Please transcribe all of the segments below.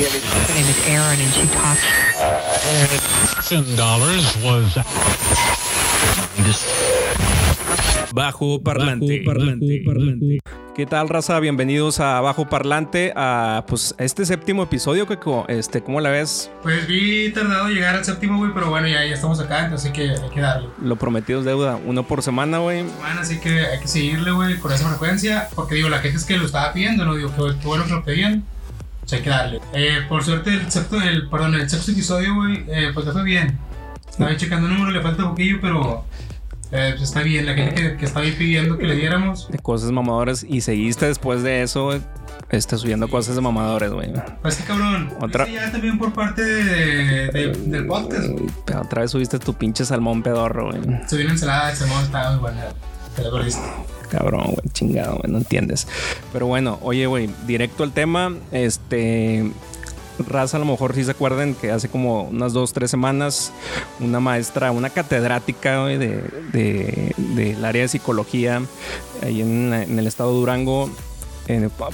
Her name is Erin, and she talks. dollars was Bajo Parlante. ¿Qué tal, raza? Bienvenidos a Bajo Parlante, a pues este séptimo episodio, que este, ¿cómo la ves? Pues vi tardado llegar al séptimo, güey, pero bueno, ya, ya estamos acá, entonces hay que, hay que darle. Lo prometido es deuda, uno por semana, güey. Bueno, así que hay que seguirle, güey, con esa frecuencia, porque digo, la gente es que lo estaba pidiendo, ¿no? Digo, qué, bueno que lo pedían. Hay que darle. Eh, por suerte, el sexto, el, perdón, el sexto episodio, güey, eh, pues ya fue bien. Estaba checando el número, le falta un poquillo, pero eh, pues está bien, la gente que, que estaba ahí pidiendo que le diéramos. De cosas mamadoras. Y seguiste después de eso, este, subiendo cosas de mamadores, güey. Pues sí, cabrón. Otra... ya también por parte de, del podcast, güey. Otra vez subiste tu pinche salmón pedorro, güey. Subí una ensalada de salmón, estaba muy buena. Te lo perdiste. Cabrón, güey, chingado, güey, no entiendes. Pero bueno, oye, güey, directo al tema. Este, raza a lo mejor sí se acuerdan que hace como unas dos, tres semanas una maestra, una catedrática de, del área de psicología ahí en, el estado de Durango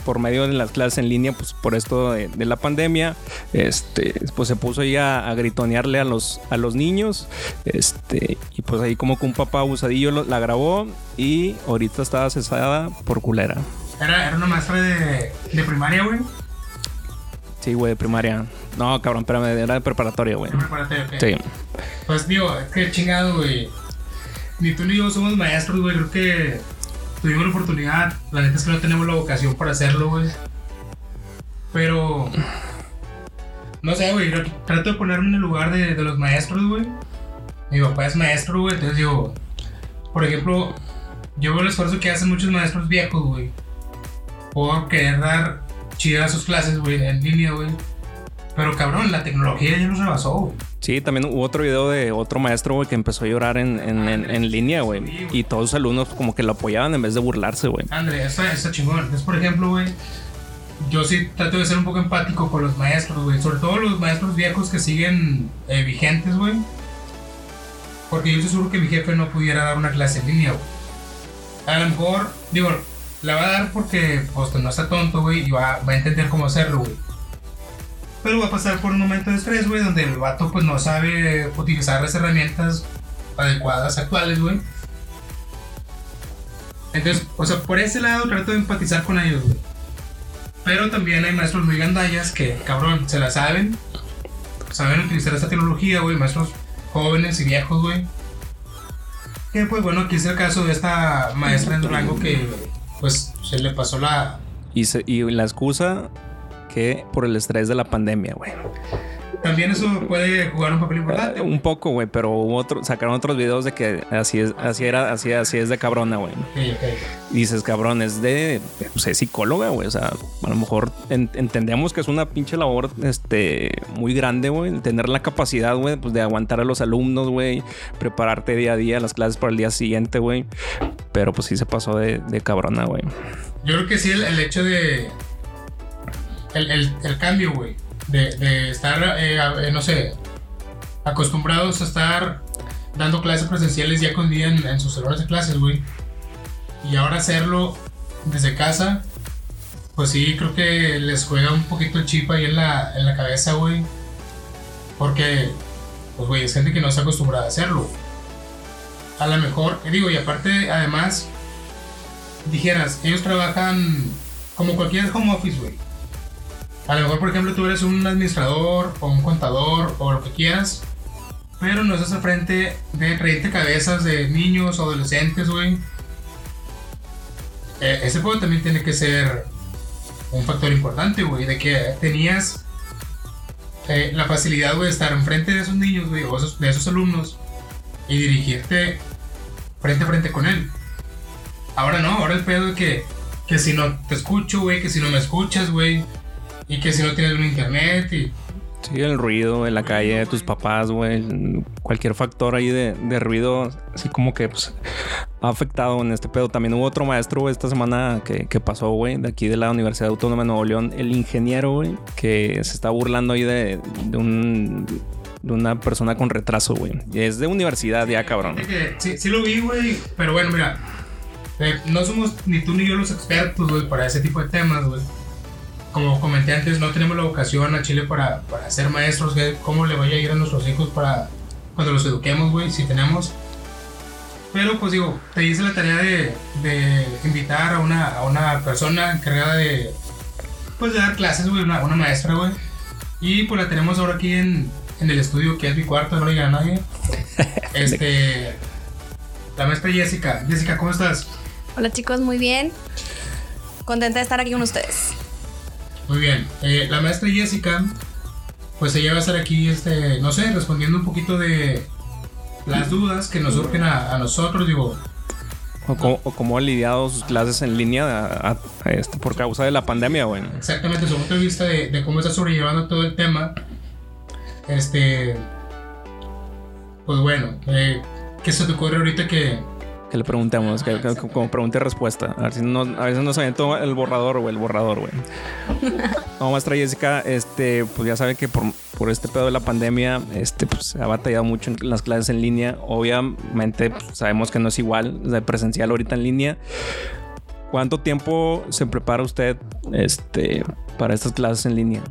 por medio de las clases en línea, pues por esto de, la pandemia, este, pues se puso ahí a, gritonearle a los, a los niños, este, y pues ahí como que un papá abusadillo la grabó y ahorita estaba cesada por culera. Era, era una maestra de, de primaria, güey. Sí, güey, de primaria. No, cabrón, espérame, era de preparatoria, güey. De preparatoria, ok. Sí. Pues digo, es que chingado, güey. Ni tú ni yo somos maestros, güey. Creo que tuvimos la oportunidad. La neta es que no tenemos la vocación para hacerlo, güey. Pero. No sé, güey. Trato de ponerme en el lugar de, de los maestros, güey. Mi papá es maestro, güey. Entonces digo. Por ejemplo, yo veo el esfuerzo que hacen muchos maestros viejos, güey. Por querer dar chidas sus clases, güey, en línea, güey. Pero cabrón, la tecnología ya nos rebasó, güey. Sí, también hubo otro video de otro maestro, güey, que empezó a llorar en, en, en, línea, güey. y todos los alumnos como que lo apoyaban en vez de burlarse, güey. André, está, está chingón. Entonces, por ejemplo, güey, yo sí trato de ser un poco empático con los maestros, güey. Sobre todo los maestros viejos que siguen eh, vigentes, güey. Porque yo estoy seguro que mi jefe no pudiera dar una clase en línea, güey. A lo mejor, digo, la va a dar porque pues no está tonto, güey, y va, va, a entender cómo hacerlo, güey. Pero va a pasar por un momento de estrés, güey, donde el vato pues no sabe utilizar las herramientas adecuadas actuales, güey. Entonces, o sea, por ese lado trato de empatizar con ellos, güey. Pero también hay maestros muy gandallas que, cabrón, se la saben. Saben utilizar esta tecnología, güey. Maestros jóvenes y viejos, güey. Que pues bueno, aquí es el caso de esta maestra en Durango que pues se le pasó la... Y, y la excusa por el estrés de la pandemia, güey. También eso puede jugar un papel importante. un poco, güey, pero otro, sacaron otros videos de que así es, así era, así, así es de cabrona, güey. Y dices, cabrón, es de, pues es psicóloga, güey. O sea, a lo mejor entendemos que es una pinche labor, este, muy grande, güey. Tener la capacidad, güey, pues de aguantar a los alumnos, güey. Prepararte día a día las clases para el día siguiente, güey. Pero pues sí se pasó de, cabrona, güey. Yo creo que sí, el, hecho de. El, el cambio, güey de, estar, eh, eh, no sé, acostumbrados a estar dando clases presenciales ya con día en, sus salones de clases, güey. Y ahora hacerlo desde casa, pues sí, creo que les juega un poquito el chip ahí en la, en la cabeza, güey. Porque, pues, güey, es gente que no está acostumbrada a hacerlo. A lo mejor, digo, y aparte, además, dijeras, ellos trabajan como cualquier home office, güey. A lo mejor, por ejemplo, tú eres un administrador o un contador o lo que quieras, pero no estás al frente de 30 cabezas de niños o adolescentes, güey. Eh, ese juego también tiene que ser un factor importante, güey, de que tenías eh, la facilidad, de estar enfrente de esos niños, güey, o de esos alumnos y dirigirte frente a frente con él. Ahora no, ahora el pedo de que, que si no te escucho, güey, que si no me escuchas, güey, y que si no tienes un internet y... Sí, el ruido en la calle de tus papás, güey. Cualquier factor ahí de, ruido, así como que pues, ha afectado en este pedo. También hubo otro maestro esta semana que, pasó, güey, de aquí de la Universidad Autónoma de Nuevo León, el ingeniero, güey, que se está burlando ahí de, un de una persona con retraso, güey. Es de universidad ya, cabrón. Sí, sí lo vi, güey. Pero bueno, mira. Eh, no somos ni tú ni yo los expertos, güey, para ese tipo de temas, güey. Como comenté antes, no tenemos la vocación a Chile para, para ser maestros, cómo le vaya a ir a nuestros hijos para cuando los eduquemos, güey, si tenemos. Pero pues digo, te hice la tarea de, de invitar a una, a una persona encargada de, pues de dar clases, güey, una, una maestra, güey. Y pues la tenemos ahora aquí en, en el estudio, que es mi cuarto, no le diga a nadie. Este, la maestra Jessica. Jessica, ¿cómo estás? Hola chicos, muy bien. Contenta de estar aquí con ustedes. Muy bien. Eh, la maestra Jessica, pues ella va a estar aquí, este, no sé, respondiendo un poquito de las dudas que nos surgen a, a nosotros, digo. O cómo, o cómo ha lidiado sus clases en línea a- a- a este, por causa de la pandemia, güey. Exactamente, su punto de vista de, de cómo está sobrellevando todo el tema. Este. Pues bueno, eh, ¿qué se te ocurre ahorita que. Que le preguntemos, que, que- como pregunta y respuesta. A ver si no, a veces nos avienta el borrador, güey, el borrador, güey. No, maestra Jessica, este, pues ya sabe que por, por este pedo de la pandemia, este, pues se ha batallado mucho en las clases en línea. Obviamente, pues, sabemos que no es igual de presencial ahorita en línea. ¿Cuánto tiempo se prepara usted, este, para estas clases en línea?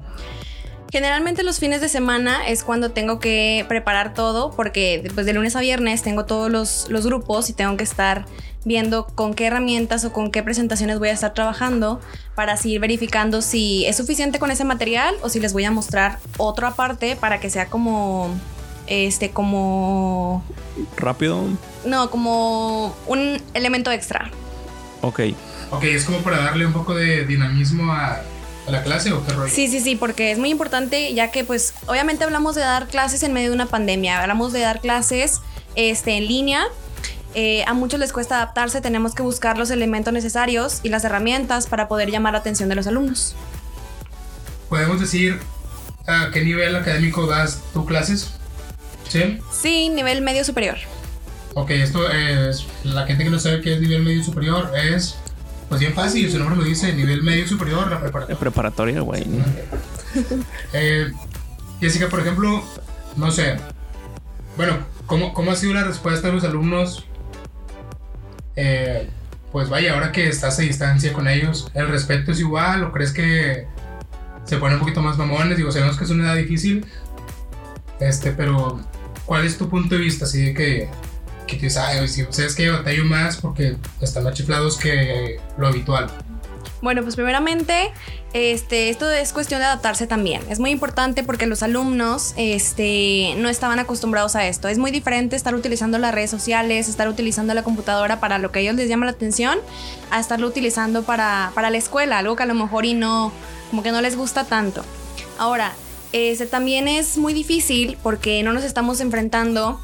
Generalmente los fines de semana es cuando tengo que preparar todo porque después de lunes a viernes tengo todos los, los grupos y tengo que estar viendo con qué herramientas o con qué presentaciones voy a estar trabajando para así ir verificando si es suficiente con ese material o si les voy a mostrar otra parte para que sea como este como ¿Rápido? no como un elemento extra Ok. Ok, es como para darle un poco de dinamismo a, a la clase o qué rollo. Sí, sí, sí, porque es muy importante ya que pues obviamente hablamos de dar clases en medio de una pandemia, hablamos de dar clases este, en línea. Eh, a muchos les cuesta adaptarse, tenemos que buscar los elementos necesarios y las herramientas para poder llamar la atención de los alumnos. ¿Podemos decir a qué nivel académico das tus clases? ¿Sí? Sí, nivel medio superior. Ok, esto es. La gente que no sabe qué es nivel medio superior es. Pues bien fácil, su nombre lo dice, nivel medio superior, la preparatoria. Preparatoria, güey. Eh, Jessica, por ejemplo, no sé. Bueno, ¿cómo, cómo ha sido la respuesta de los alumnos? Eh, pues vaya, ahora que estás a distancia con ellos, ¿el respeto es igual o crees que se ponen un poquito más mamones? Digo, sabemos que es una edad difícil. Este, pero ¿cuál es tu punto de vista? Así de que, que te dices, ay, si sabes que batallo más porque están más chiflados que lo habitual. Bueno, pues primeramente, este, esto es cuestión de adaptarse también. Es muy importante porque los alumnos este, no estaban acostumbrados a esto. Es muy diferente estar utilizando las redes sociales, estar utilizando la computadora para lo que a ellos les llama la atención, a estarlo utilizando para, para la escuela, algo que a lo mejor y no, como que no les gusta tanto. Ahora, este, también es muy difícil porque no nos estamos enfrentando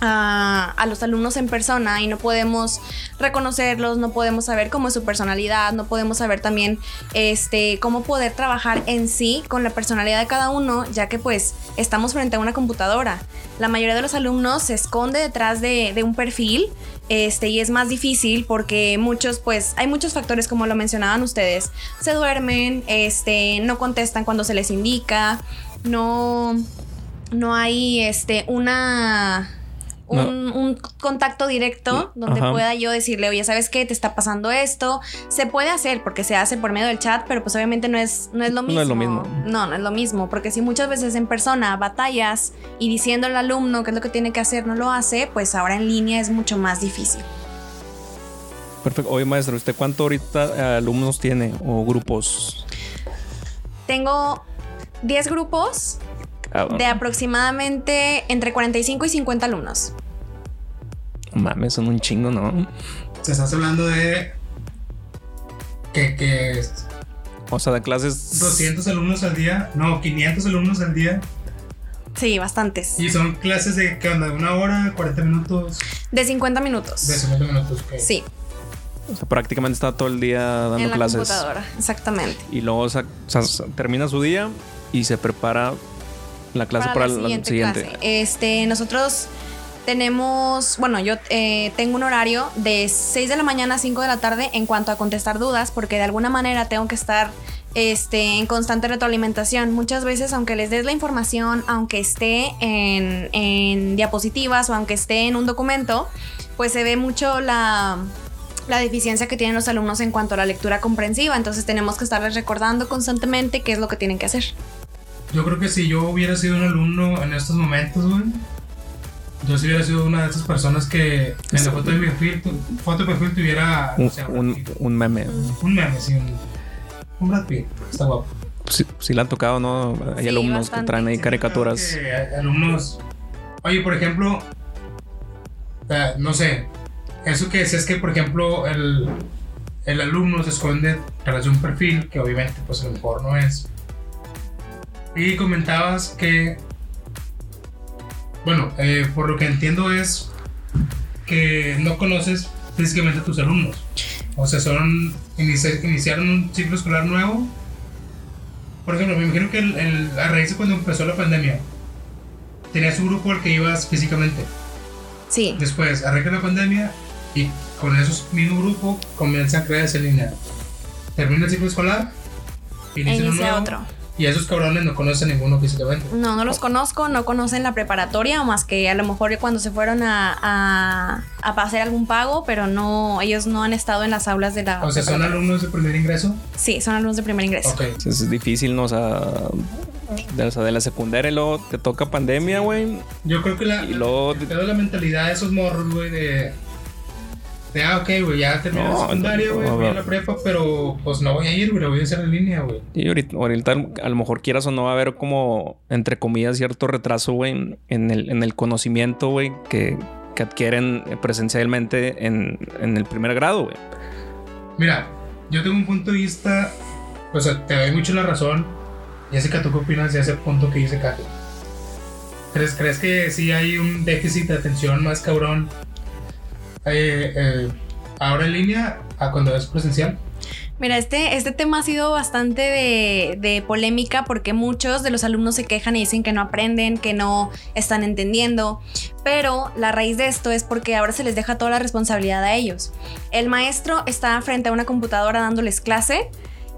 a, los alumnos en persona y no podemos reconocerlos, no podemos saber cómo es su personalidad, no podemos saber también este, cómo poder trabajar en sí con la personalidad de cada uno, ya que pues estamos frente a una computadora. La mayoría de los alumnos se esconde detrás de, de un perfil este, y es más difícil porque muchos, pues, hay muchos factores como lo mencionaban ustedes. Se duermen, este, no contestan cuando se les indica, no, no hay este, una un, no. un, contacto directo donde Ajá. pueda yo decirle, oye, ¿sabes qué? Te está pasando esto. Se puede hacer porque se hace por medio del chat, pero pues obviamente no es, no es lo mismo. No es lo mismo. No, no es lo mismo, porque si muchas veces en persona batallas y diciendo al alumno qué es lo que tiene que hacer, no lo hace, pues ahora en línea es mucho más difícil. Perfecto. Oye, maestro, ¿usted cuánto ahorita eh, alumnos tiene o grupos? Tengo 10 grupos de aproximadamente entre 45 y 50 alumnos. Mames, son un chingo, ¿no? Te estás hablando de que, que o sea, de clases 200 alumnos al día, no, 500 alumnos al día. Sí, bastantes. ¿Y son clases de qué onda? ¿Una hora? ¿40 minutos? De 50 minutos. De 50 minutos. Sí. O sea, prácticamente está todo el día dando en la clases. computadora, exactamente. Y luego o sea, o sea, termina su día y se prepara la clase para, para la, siguiente, siguiente, Clase. Este, nosotros tenemos, bueno, yo eh, tengo un horario de 6 de la mañana a 5 de la tarde en cuanto a contestar dudas, porque de alguna manera tengo que estar este, en constante retroalimentación. Muchas veces, aunque les des la información, aunque esté en, en diapositivas o aunque esté en un documento, pues se ve mucho la la deficiencia que tienen los alumnos en cuanto a la lectura comprensiva. Entonces tenemos que estarles recordando constantemente qué es lo que tienen que hacer. Yo creo que si yo hubiera sido un alumno en estos momentos, güey, yo sí hubiera sido una de esas personas que en la foto de mi perfil, foto de perfil tuviera Un, o sea, un, meme. un meme, sí, un, un Brad Pitt, está guapo. Si, le han tocado, ¿no? Hay Sí, alumnos bastante. que traen ahí Sí, caricaturas. Hay alumnos. Oye, por ejemplo, eh, no sé, eso que decías que, por ejemplo, el, el alumno se esconde tras de un perfil que obviamente, pues a lo mejor no es. Y comentabas que, bueno, eh, por lo que entiendo es que no conoces físicamente a tus alumnos. O sea, son inici- iniciaron un ciclo escolar nuevo. Por ejemplo, me imagino que el, el- a raíz de cuando empezó la pandemia, tenías un grupo al que ibas físicamente. Sí. Después arranca la pandemia y con esos mismo grupo comienzan a crear esa línea. Termina el ciclo escolar, E inicia uno inicia nuevo, otro. Y esos cabrones no conocen ninguno físicamente. No, no los conozco, no conocen la preparatoria, más que a lo mejor cuando se fueron a, a, a hacer algún pago, pero no, ellos no han estado en las aulas de la. O sea, son alumnos de primer ingreso. Sí, son alumnos de primer ingreso. Ok. Es difícil, ¿no? O sea, de, o sea, de la secundaria y luego te toca pandemia, güey. Yo creo que la, Y luego- de la mentalidad de esos morros, güey, de. De, ah, ok, güey, ya terminé No, la secundaria, no, güey, no, no. la prepa, pero pues no voy a ir, güey, voy a hacer en línea, güey. Y ahorita, ahorita a lo mejor quieras o no va a haber como, entre comillas, cierto retraso, güey, en el, en el conocimiento, güey, que, que adquieren presencialmente en, en el primer grado, güey. Mira, yo tengo un punto de vista, o sea, te doy mucho la razón. Jessica, ¿tú qué opinas de ese punto que dice Katy? ¿Crees, ¿Crees que sí hay un déficit de atención más cabrón eh, eh, ahora en línea a cuando es presencial? Mira, este, este tema ha sido bastante de, de polémica porque muchos de los alumnos se quejan y dicen que no aprenden, que no están entendiendo, pero la raíz de esto es porque ahora se les deja toda la responsabilidad a ellos. El maestro está frente a una computadora dándoles clase,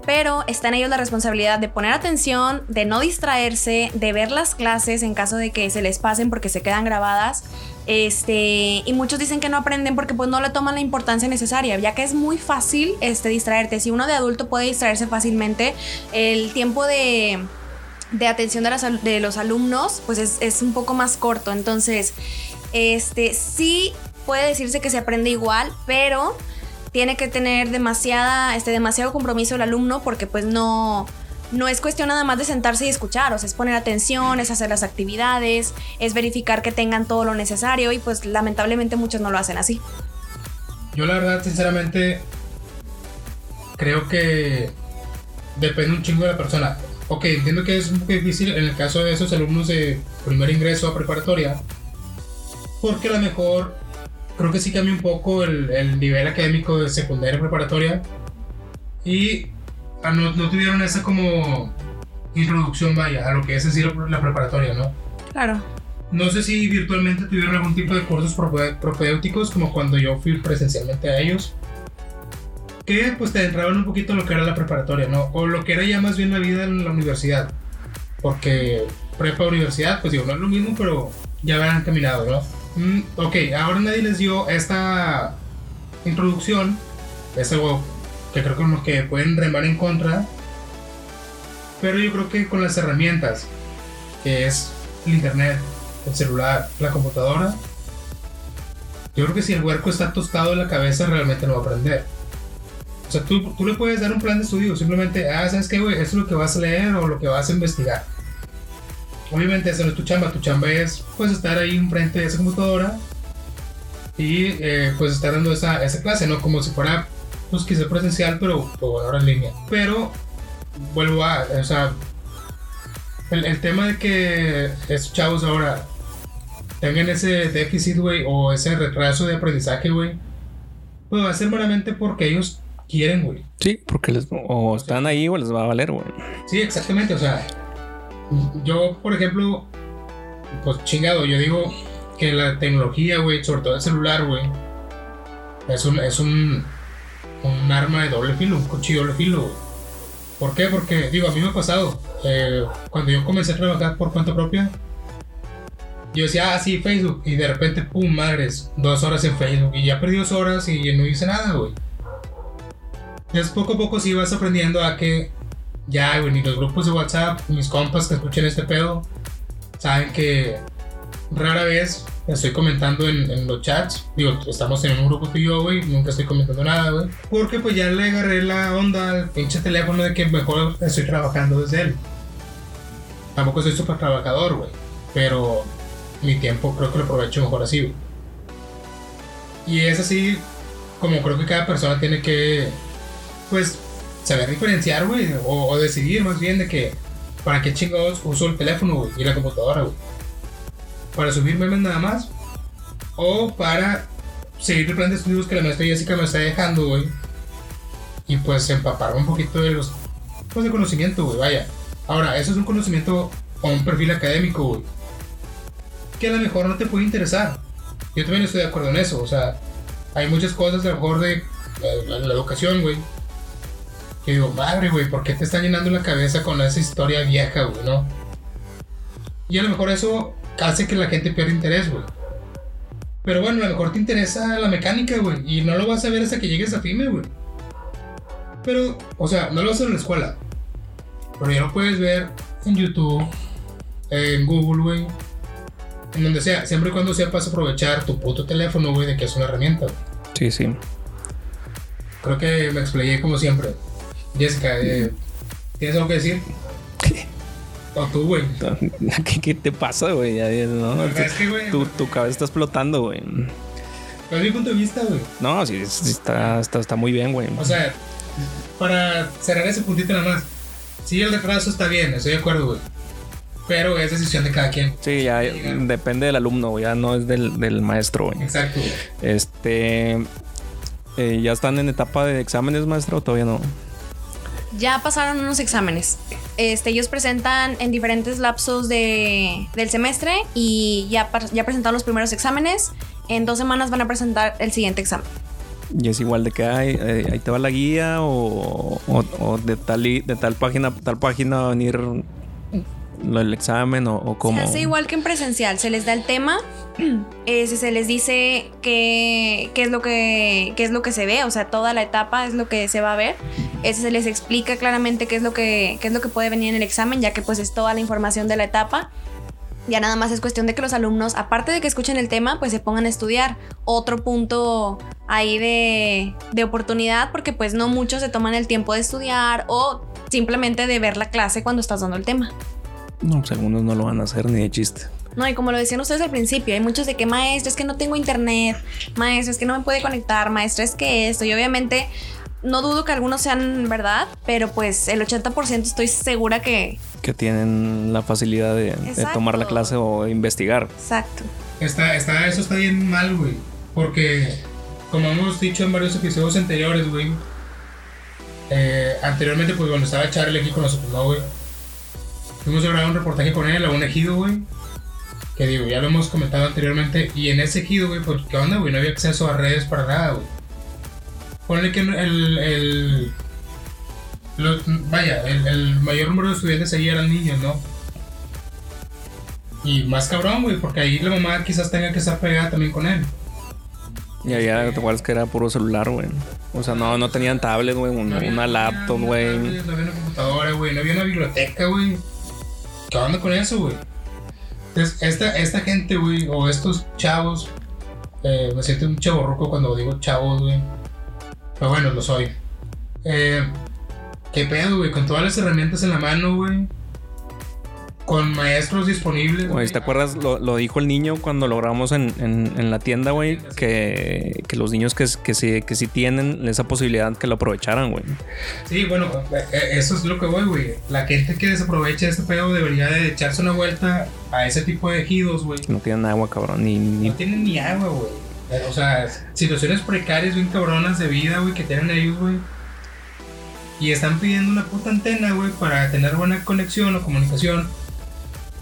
pero está en ellos la responsabilidad de poner atención, de no distraerse, de ver las clases en caso de que se les pasen porque se quedan grabadas. Este, y muchos dicen que no aprenden porque pues no le toman la importancia necesaria, ya que es muy fácil este, distraerte. Si uno de adulto puede distraerse fácilmente, el tiempo de, de atención de, los alumnos pues es, es un poco más corto. Entonces, este, sí puede decirse que se aprende igual, pero tiene que tener demasiada, este, demasiado compromiso el alumno porque pues no, no es cuestión nada más de sentarse y escuchar, o sea, es poner atención, es hacer las actividades, es verificar que tengan todo lo necesario y pues lamentablemente muchos no lo hacen así. Yo la verdad, sinceramente, creo que depende un chingo de la persona. Ok, entiendo que es un poco difícil en el caso de esos alumnos de primer ingreso a preparatoria, porque a lo mejor creo que sí cambia un poco el, el nivel académico de secundaria a preparatoria y ah, no, no tuvieron esa como introducción, vaya, a lo que es decir la preparatoria, ¿no? Claro. No sé si virtualmente tuvieron algún tipo de cursos prope- propedéuticos como cuando yo fui presencialmente a ellos. Que pues te entraban un poquito en lo que era la preparatoria, ¿no? O lo que era ya más bien la vida en la universidad. Porque prepa universidad, pues digo, no es lo mismo, pero ya van caminado, ¿no? Mm, ok, ahora nadie les dio esta introducción. Es algo que creo que con lo que pueden remar en contra. Pero yo creo que con las herramientas, que es el internet, el celular, la computadora. Yo creo que si el huerco está tostado de la cabeza, realmente no va a aprender. O sea, tú, tú le puedes dar un plan de estudio, simplemente, ah, ¿sabes qué, güey? Esto es lo que vas a leer o lo que vas a investigar. Obviamente, esa no es tu chamba, tu chamba es, pues, estar ahí enfrente de esa computadora y, eh, pues, estar dando esa, esa clase, ¿no? Como si fuera, pues, quizá presencial, pero pues, ahora en línea. Pero, vuelvo a, o sea, el, el tema de que esos chavos ahora tengan ese déficit, güey, o ese retraso de aprendizaje, güey, pues va a ser meramente porque ellos quieren, güey. Sí, porque les, o están ahí o les va a valer, güey. Sí, exactamente, o sea, yo, por ejemplo, pues chingado, yo digo que la tecnología, güey, sobre todo el celular, güey, es un, es un, un arma de doble filo, un cuchillo de doble filo, güey. ¿Por qué? Porque, digo, a mí me ha pasado, eh, cuando yo comencé a trabajar por cuenta propia, yo decía, ah, sí, Facebook. Y de repente, pum, madres, dos horas en Facebook. Y ya perdí dos horas y no hice nada, güey. Entonces, poco a poco sí vas aprendiendo a que ya, güey, ni los grupos de WhatsApp, mis compas que escuchen este pedo, saben que rara vez estoy comentando en, los chats. Digo, estamos en un grupo tú y yo, güey, nunca estoy comentando nada, güey. Porque pues ya le agarré la onda al pinche teléfono de que mejor estoy trabajando desde él. Tampoco soy súper trabajador, güey. Pero mi tiempo creo que lo aprovecho mejor así, güey. Y es así como creo que cada persona tiene que, pues, saber diferenciar, güey. O, decidir más bien de que, ¿para qué chingados uso el teléfono, güey? Y la computadora, güey. ¿Para subir memes nada más? O para seguir el plan de estudios que la maestra Jessica me está dejando, güey. Y pues empaparme un poquito de los, pues de conocimiento, güey, vaya. Ahora, eso es un conocimiento o un perfil académico, güey. Que a lo mejor no te puede interesar. Yo también estoy de acuerdo en eso, o sea, hay muchas cosas a lo mejor de la, la educación, güey. Que digo, madre, güey, ¿por qué te están llenando la cabeza con esa historia vieja, güey, no? Y a lo mejor eso hace que la gente pierda interés, güey. Pero bueno, a lo mejor te interesa la mecánica, güey. Y no lo vas a ver hasta que llegues a FIME, güey. Pero, o sea, no lo vas a ver en la escuela. Pero ya lo puedes ver en YouTube, en Google, güey. En donde sea. Siempre y cuando sepas aprovechar tu puto teléfono, güey, de que es una herramienta. Sí, sí. Creo que me explayé como siempre. Jessica, eh, ¿tienes algo que decir? O tú, güey. ¿Qué, te pasa, güey? No, es que, güey. Tu, tu, cabeza está explotando, güey. ¿Cuál es mi punto de vista, güey? No, sí, está, está, está muy bien, güey. O sea, para cerrar ese puntito nada más. Sí, el retraso está bien, estoy de acuerdo, güey. Pero es decisión de cada quien. Sí, ya depende del alumno, güey. Ya no es del, del maestro, güey. Exacto. Este. Eh, ¿Ya están en etapa de exámenes, maestro, o todavía no? Ya pasaron unos exámenes. Este, ellos presentan en diferentes lapsos de, del semestre y ya, ya presentaron los primeros exámenes. En dos semanas van a presentar el siguiente examen. Y es igual de que hay, eh, ahí te va la guía o, o, de, tal, de tal página tal página va a venir el examen o, o cómo. Se hace igual que en presencial, se les da el tema, se les dice qué, qué, es lo que, qué es lo que se ve, o sea, toda la etapa es lo que se va a ver. Se les explica claramente qué es lo que, qué es lo que puede venir en el examen, ya que pues es toda la información de la etapa. Ya nada más es cuestión de que los alumnos, aparte de que escuchen el tema, pues se pongan a estudiar. Otro punto ahí de, de oportunidad, porque pues no muchos se toman el tiempo de estudiar o simplemente de ver la clase cuando estás dando el tema. No, pues algunos no lo van a hacer ni de chiste. No, y como lo decían ustedes al principio, hay muchos de que maestro es que no tengo internet, maestro es que no me puede conectar, maestro es que esto, y obviamente no dudo que algunos sean verdad, pero pues el 80% estoy segura que... Que tienen la facilidad de, tomar la clase o investigar. Exacto. Está, está, eso está bien mal, güey. Porque, como hemos dicho en varios episodios anteriores, güey. Eh, anteriormente, pues cuando estaba Charlie aquí con nosotros, ¿no, güey? Fuimos a grabar un reportaje con él a un ejido, güey. Que digo, ya lo hemos comentado anteriormente. Y en ese ejido, güey, pues, ¿qué onda, güey? No había acceso a redes para nada, güey. Ponle que el. el vaya, el, mayor número de estudiantes ahí eran niños, ¿no? Y más cabrón, güey, porque ahí la mamá quizás tenga que estar pegada también con él. Y allá te acuerdas que era puro celular, güey. O sea, no, no tenían tablet, güey, una, laptop, güey. No había una computadora, güey, no había una biblioteca, güey. ¿Qué onda con eso, güey? Entonces, esta, esta gente, güey, o estos chavos, eh, me siento un chavo roco cuando digo chavos, güey. Pero bueno, lo soy. Eh, ¿Qué pedo, güey? Con todas las herramientas en la mano, güey con maestros disponibles. Güey, ¿te acuerdas? Lo, dijo el niño cuando lo grabamos en, en, la tienda, güey, que, que, los niños que, que, sí, que sí tienen esa posibilidad que lo aprovecharan, güey. Sí, bueno, eh, eh, eso es lo que voy, güey. La gente que desaprovecha este pedo debería de echarse una vuelta a ese tipo de ejidos, güey. No tienen agua, cabrón, ni... No tienen ni agua, güey. Eh, o sea, situaciones precarias bien cabronas de vida, güey, que tienen ellos, güey. Y están pidiendo una puta antena, güey, para tener buena conexión o comunicación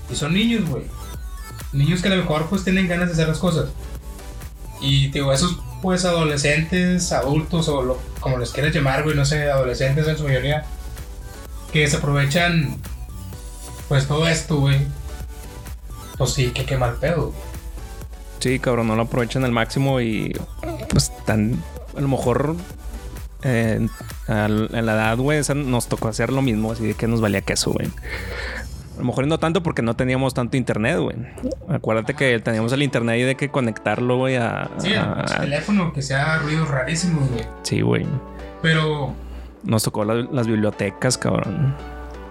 y son niños, güey. Niños que a lo mejor pues tienen ganas de hacer las cosas. Y digo, esos pues adolescentes, adultos o como les quieras llamar, güey, no sé, adolescentes en su mayoría, que se aprovechan pues todo esto, güey. pues sí, que qué mal pedo. Sí, cabrón, no lo aprovechan al máximo y pues tan a lo mejor eh, en la edad, güey, nos tocó hacer lo mismo, así de que nos valía queso, güey. A lo mejor no tanto porque no teníamos tanto internet, güey. Acuérdate que teníamos el internet y de que conectarlo, güey, a... Sí, a- pinche teléfono que sea ruidos rarísimos, güey. sí, güey. Pero. Nos tocó la- las bibliotecas, cabrón.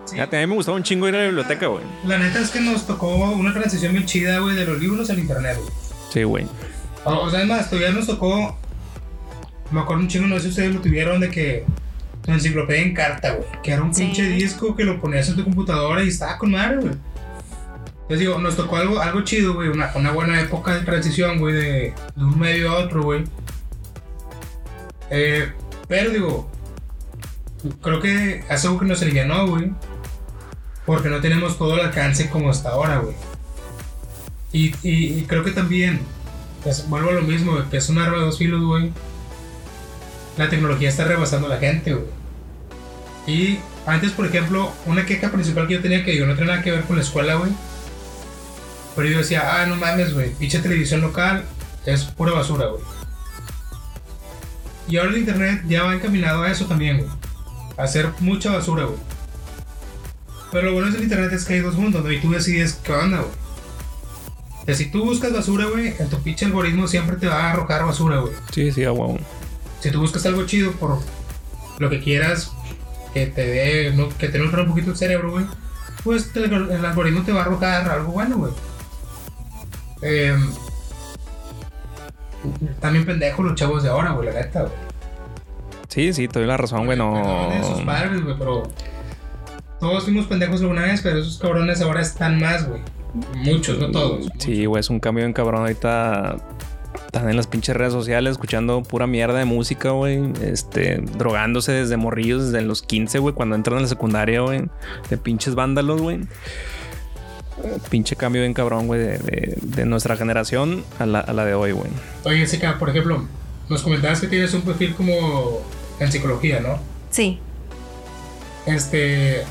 sí, a mí me gustaba un chingo ir a la biblioteca, güey. La neta es que nos tocó una transición bien chida, güey, de los libros al internet, güey. Sí, güey. O, sea, es más, todavía nos tocó. Me acuerdo un chingo, no sé si ustedes lo tuvieron, de que. Tu enciclopedia en carta, güey. Que era un Sí. pinche disco que lo ponías en tu computadora y estaba con madre, güey. Entonces digo, nos tocó algo, algo chido, güey. Una, una buena época de transición, güey, de, de un medio a otro, güey. Eh, pero digo, creo que hace algo que nos alivianó, güey. Porque no tenemos todo el alcance como hasta ahora, güey. Y, y- y creo que también, pues, vuelvo a lo mismo, güey, que es un arma de dos filos, güey. La tecnología está rebasando a la gente, güey. Y antes, por ejemplo, una queja principal que yo tenía que digo, no tiene nada que ver con la escuela, güey. Pero yo decía, ah, no mames, güey, pinche televisión local es pura basura, güey. Y ahora el internet ya va encaminado a eso también, güey. A hacer mucha basura, güey. Pero lo bueno del internet es que hay dos mundos, ¿no? Y tú decides qué onda, güey. O sea, si tú buscas basura, güey, en tu pinche algoritmo siempre te va a arrojar basura, güey. Sí, sí, a huevo. Si tú buscas algo chido por lo que quieras, que te dé, no, que te nutra un poquito el cerebro, güey, pues te- el algoritmo te va a arrojar algo bueno, güey. Em, también pendejos los chavos de ahora, güey, la neta, güey. Sí, sí, te doy la razón, güey. No. Sus padres, güey, pero todos fuimos pendejos alguna vez, pero esos cabrones ahora están más, güey. Muchos, no todos. Sí, güey, es un cambio en cabrón. Ahorita están en las pinches redes sociales escuchando pura mierda de música, güey. Este, drogándose desde morrillos, desde los 15, güey, cuando entran a la secundaria, güey. De pinches vándalos, güey. Pinche cambio bien cabrón, güey, de, de- de nuestra generación a la, a la de hoy, güey. Oye, Jessica, por ejemplo, nos comentabas que tienes un perfil como en psicología, ¿no? Sí. Este.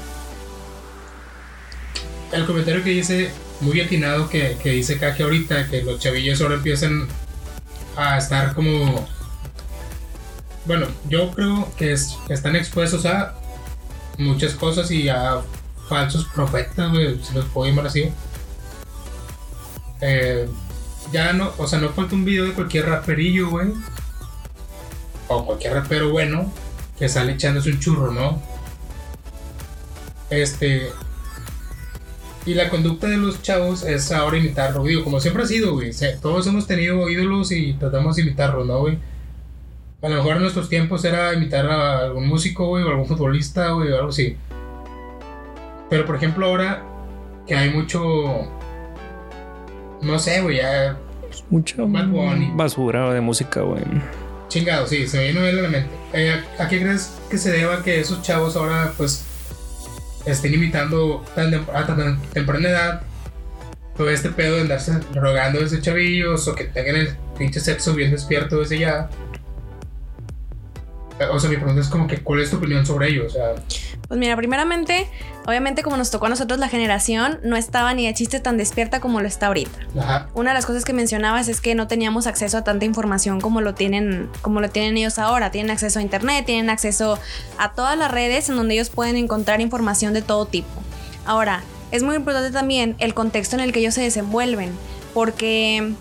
El comentario que dice, muy atinado, que, que dice Kaki ahorita, que los chavillos ahora empiezan a estar como. Bueno, yo creo que es- están expuestos a muchas cosas y a falsos profetas, güey, si los puedo llamar así. Eh, ya no, o sea, no falta un video de cualquier raperillo, güey. O cualquier rapero bueno que sale echándose un churro, ¿no? Este. Y la conducta de los chavos es ahora imitarlo, digo, como siempre ha sido, güey. Todos hemos tenido ídolos y tratamos de imitarlos, ¿no, güey? A lo mejor en nuestros tiempos era imitar a algún músico, güey, o algún futbolista, güey, o algo así. Pero por ejemplo, ahora que hay mucho. No sé, güey, ya. Mucha Bad Bunny. basura de música, güey. Chingado, sí, se me él a la mente. Eh, ¿A qué crees que se deba que esos chavos ahora, pues, estén imitando tan a tan temprana edad todo este pedo de andarse rogando desde chavillos o que tengan el pinche sexo bien despierto desde ya? Eh, O sea, mi pregunta es como que, ¿cuál es tu opinión sobre ello? O sea, Pues mira, primeramente, obviamente como nos tocó a nosotros la generación, no estaba ni de chiste tan despierta como lo está ahorita. ajá, Una de las cosas que mencionabas es que no teníamos acceso a tanta información como lo tienen, como lo tienen ellos ahora. Tienen acceso a internet, tienen acceso a todas las redes en donde ellos pueden encontrar información de todo tipo. Ahora, es muy importante también el contexto en el que ellos se desenvuelven, porque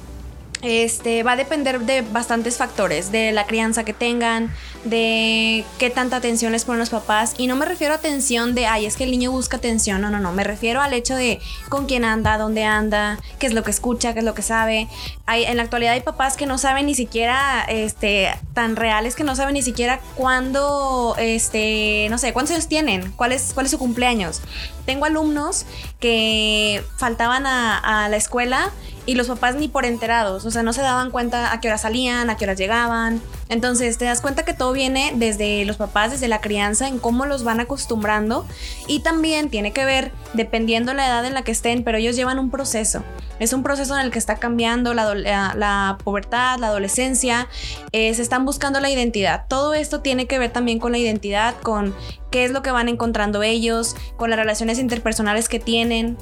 este va a depender de bastantes factores, de la crianza que tengan, de qué tanta atención les ponen los papás. Y no me refiero a atención de, ay, es que el niño busca atención. No, no, no. Me refiero al hecho de con quién anda, dónde anda, qué es lo que escucha, qué es lo que sabe. Hay, en la actualidad hay papás que no saben ni siquiera, este, tan reales que no saben ni siquiera cuándo, este, no sé, cuántos años tienen, cuál es, cuál es su cumpleaños. Tengo alumnos que faltaban a, a la escuela y los papás ni por enterados, o sea, no se daban cuenta a qué hora salían, a qué horas llegaban. Entonces te das cuenta que todo viene desde los papás, desde la crianza, en cómo los van acostumbrando y también tiene que ver dependiendo la edad en la que estén, pero ellos llevan un proceso. Es un proceso en el que está cambiando la, la- la pubertad, la adolescencia, eh, se están buscando la identidad. Todo esto tiene que ver también con la identidad, con qué es lo que van encontrando ellos, con las relaciones interpersonales que tienen.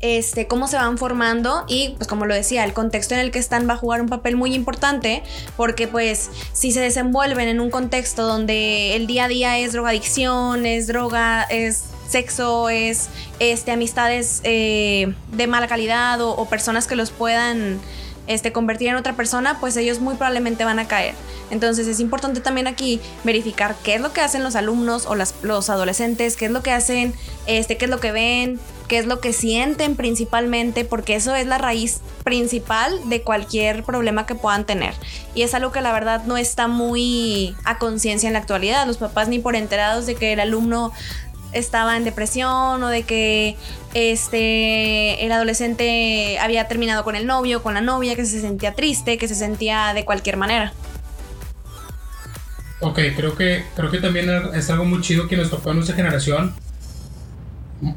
Este, cómo se van formando y pues como lo decía, el contexto en el que están va a jugar un papel muy importante porque pues si se desenvuelven en un contexto donde el día a día es drogadicción, es droga, es sexo, es este, amistades eh, de mala calidad o, personas que los puedan este, convertir en otra persona, pues ellos muy probablemente van a caer. Entonces es importante también aquí verificar qué es lo que hacen los alumnos o las, los adolescentes, qué es lo que hacen, este, qué es lo que ven, qué es lo que sienten principalmente, porque eso es la raíz principal de cualquier problema que puedan tener. Y es algo que la verdad no está muy a conciencia en la actualidad. Los papás ni por enterados de que el alumno estaba en depresión o de que este el adolescente había terminado con el novio, con la novia, que se sentía triste, que se sentía de cualquier manera. Ok, creo que, creo que también es algo muy chido que nos tocó a nuestra generación.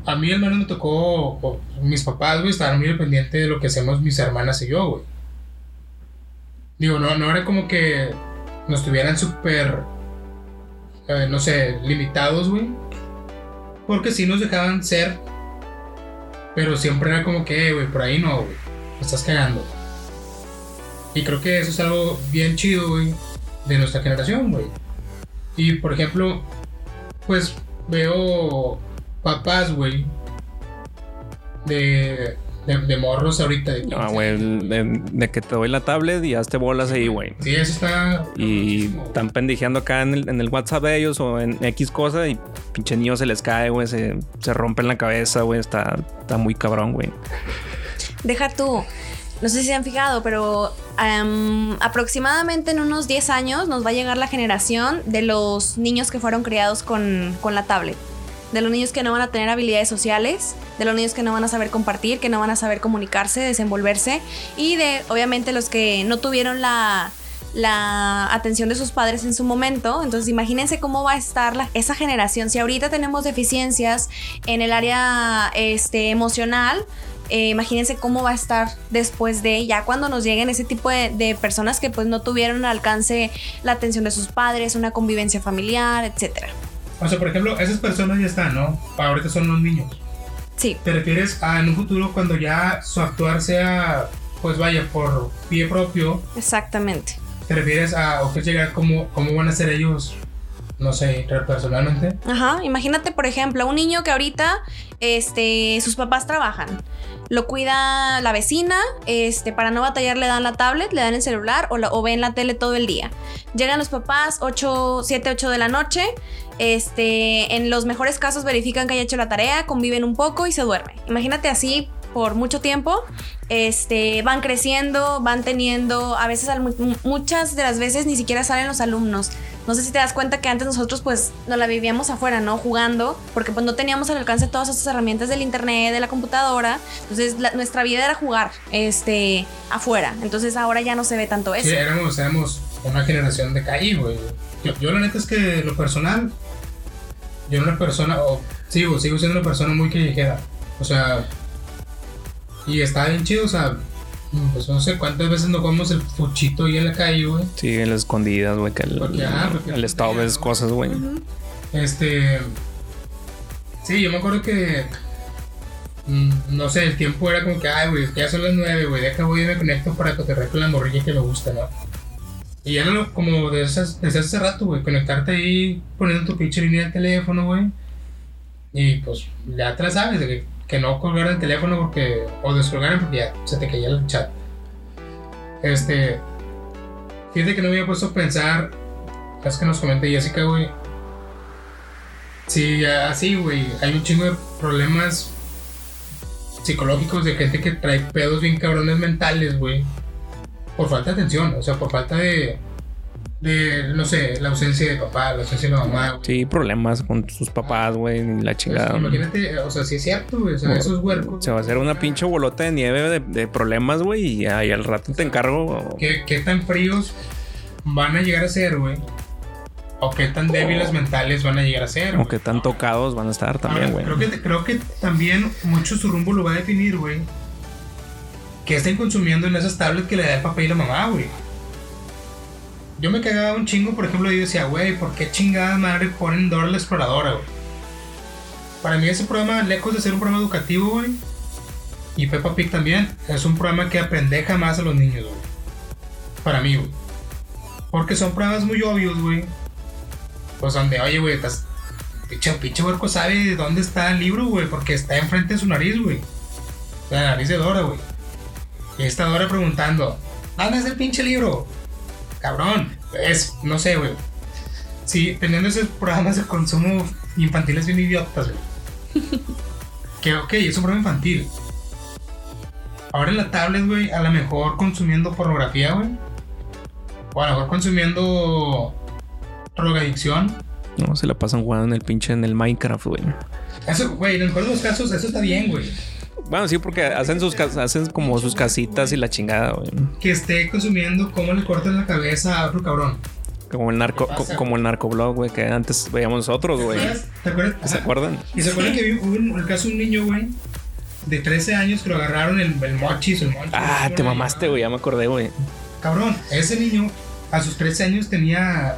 A mí al menos me tocó, mis papás, estaban muy dependientes de lo que hacemos mis hermanas y yo, güey. Digo, no, no era como que nos tuvieran súper, eh, no sé, limitados, güey. Porque sí nos dejaban ser. Pero siempre era como que, "Eh, güey, por ahí no, güey. Estás cagando. Y creo que eso es algo bien chido, güey, de nuestra generación, güey. Y por ejemplo, pues veo papás, güey, de, de, de morros ahorita. De Ah, 15 güey, de, de que te doy la tablet y hazte bolas ahí, güey. Sí, eso está. Y están pendejeando acá en el, en el WhatsApp de ellos o en X cosa y pinche niño se les cae, güey, se, se rompen la cabeza, güey, está, está muy cabrón, güey. Deja tú. No sé si se han fijado, pero am, aproximadamente en unos 10 años nos va a llegar la generación de los niños que fueron criados con, con la tablet. De los niños que no van a tener habilidades sociales, de los niños que no van a saber compartir, que no van a saber comunicarse, desenvolverse, y de obviamente los que no tuvieron la, la atención de sus padres en su momento. Entonces imagínense cómo va a estar la- esa generación. Si ahorita tenemos deficiencias en el área este, emocional, eh, imagínense cómo va a estar después de ya cuando nos lleguen ese tipo de, personas que pues no tuvieron al alcance la atención de sus padres, una convivencia familiar, etcétera. O sea, por ejemplo, esas personas ya están, ¿no? Ahorita son los niños. Sí, ¿Te refieres a en un futuro cuando ya su actuar sea, pues vaya, por pie propio? exactamente. ¿Te refieres a, o que llega, cómo, cómo van a ser ellos, no sé, personalmente? Ajá, imagínate por ejemplo un niño que ahorita este, sus papás trabajan. Lo cuida la vecina, este, para no batallar le dan la tablet, le dan el celular o, la- o ven la tele todo el día. Llegan los papás 8, 7, 8 de la noche, este, en los mejores casos verifican que haya hecho la tarea, conviven un poco y se duerme. Imagínate así por mucho tiempo, este, van creciendo, van teniendo, a veces, muchas de las veces ni siquiera salen los alumnos. No sé si te das cuenta que antes nosotros pues nos la vivíamos afuera, ¿no? Jugando, porque pues no teníamos al alcance todas esas herramientas del internet, de la computadora. Entonces la- nuestra vida era jugar, este, afuera. Entonces ahora ya no se ve tanto eso. Sí, éramos, éramos una generación de calle, güey. Yo, yo la neta es que lo personal, yo era una persona, o sigo, sigo siendo una persona muy callejera. O sea, y está bien chido, o sea, pues no sé cuántas veces nos comemos el fuchito ahí en la calle, güey. Sí, en las escondidas, güey, que el, Porque, ah, porque- el estado de esas cosas, güey. Este. Sí, yo me acuerdo que. mm, No sé, el tiempo era como que, ay, güey, ya son las nueve, güey, deja, voy y me conecto para cotorrear con la morrilla que me gusta, ¿no? Y ya no, como de esas, desde hace rato, güey, conectarte ahí, poniendo tu pinche línea de teléfono, güey. Y pues ya te la sabes, de que, no colgar el teléfono porque. O descolgar porque ya se te caía el chat. Este. Fíjate que no me había puesto a pensar. Es que nos comenta Jessica, güey. Sí, así, güey. Hay un chingo de problemas psicológicos de gente que trae pedos bien cabrones mentales, güey. Por falta de atención, o sea, por falta de. De, no sé, la ausencia de papá, la ausencia de mamá, güey. Sí, problemas con sus papás, güey, y la Pues, chingada. imagínate, o sea, sí es cierto, güey. O sea, esos huercos. Se va a hacer una pinche bolota de nieve de, de problemas, güey, y ahí al rato te encargo. ¿Qué, qué tan fríos van a llegar a ser, güey? O qué tan débiles mentales van a llegar a ser. O que tan tocados van a estar también, güey. Creo que, creo que también mucho su rumbo lo va a definir, güey. ¿Qué estén consumiendo en esas tablets que le da el papá y la mamá, güey? Yo me cagaba un chingo, por ejemplo, y decía, güey, ¿por qué chingada madre ponen Dora la exploradora, güey? Para mí ese programa, lejos de ser un programa educativo, güey, y Peppa Pig también, es un programa que apendeja más a los niños, güey. Para mí, güey. Porque son pruebas muy obvios, güey. Pues donde, oye, güey, estás. Pinche, pinche huerco sabe dónde está el libro, güey, porque está enfrente de su nariz, güey. La nariz de Dora, güey. Y está Dora preguntando, ¿dónde es el pinche libro? Cabrón, es, no sé, güey. Sí, teniendo esos programas de consumo infantiles bien idiotas, güey. que, ok, es un programa infantil. Ahora en la tablet, güey, a lo mejor consumiendo pornografía, güey. O a lo mejor consumiendo drogadicción. No, se la pasan jugando en el pinche en el Minecraft, güey. Eso, güey, en el mejor de los casos, eso está bien, güey. Bueno, sí, porque hacen sus hacen como sus casitas y la chingada, güey. Que esté consumiendo cómo le cortan la cabeza a otro cabrón. Como el narco, como el narcoblog, güey, que antes veíamos nosotros, güey. ¿Te acuerdas? ¿Se acuerdan? Y se acuerdan que vi- hubo un- el caso de un niño, güey, de 13 años que lo agarraron el, el mochis, el mochis. Ah, te mamaste, güey, ya me acordé, güey. Cabrón, ese niño a sus 13 años tenía.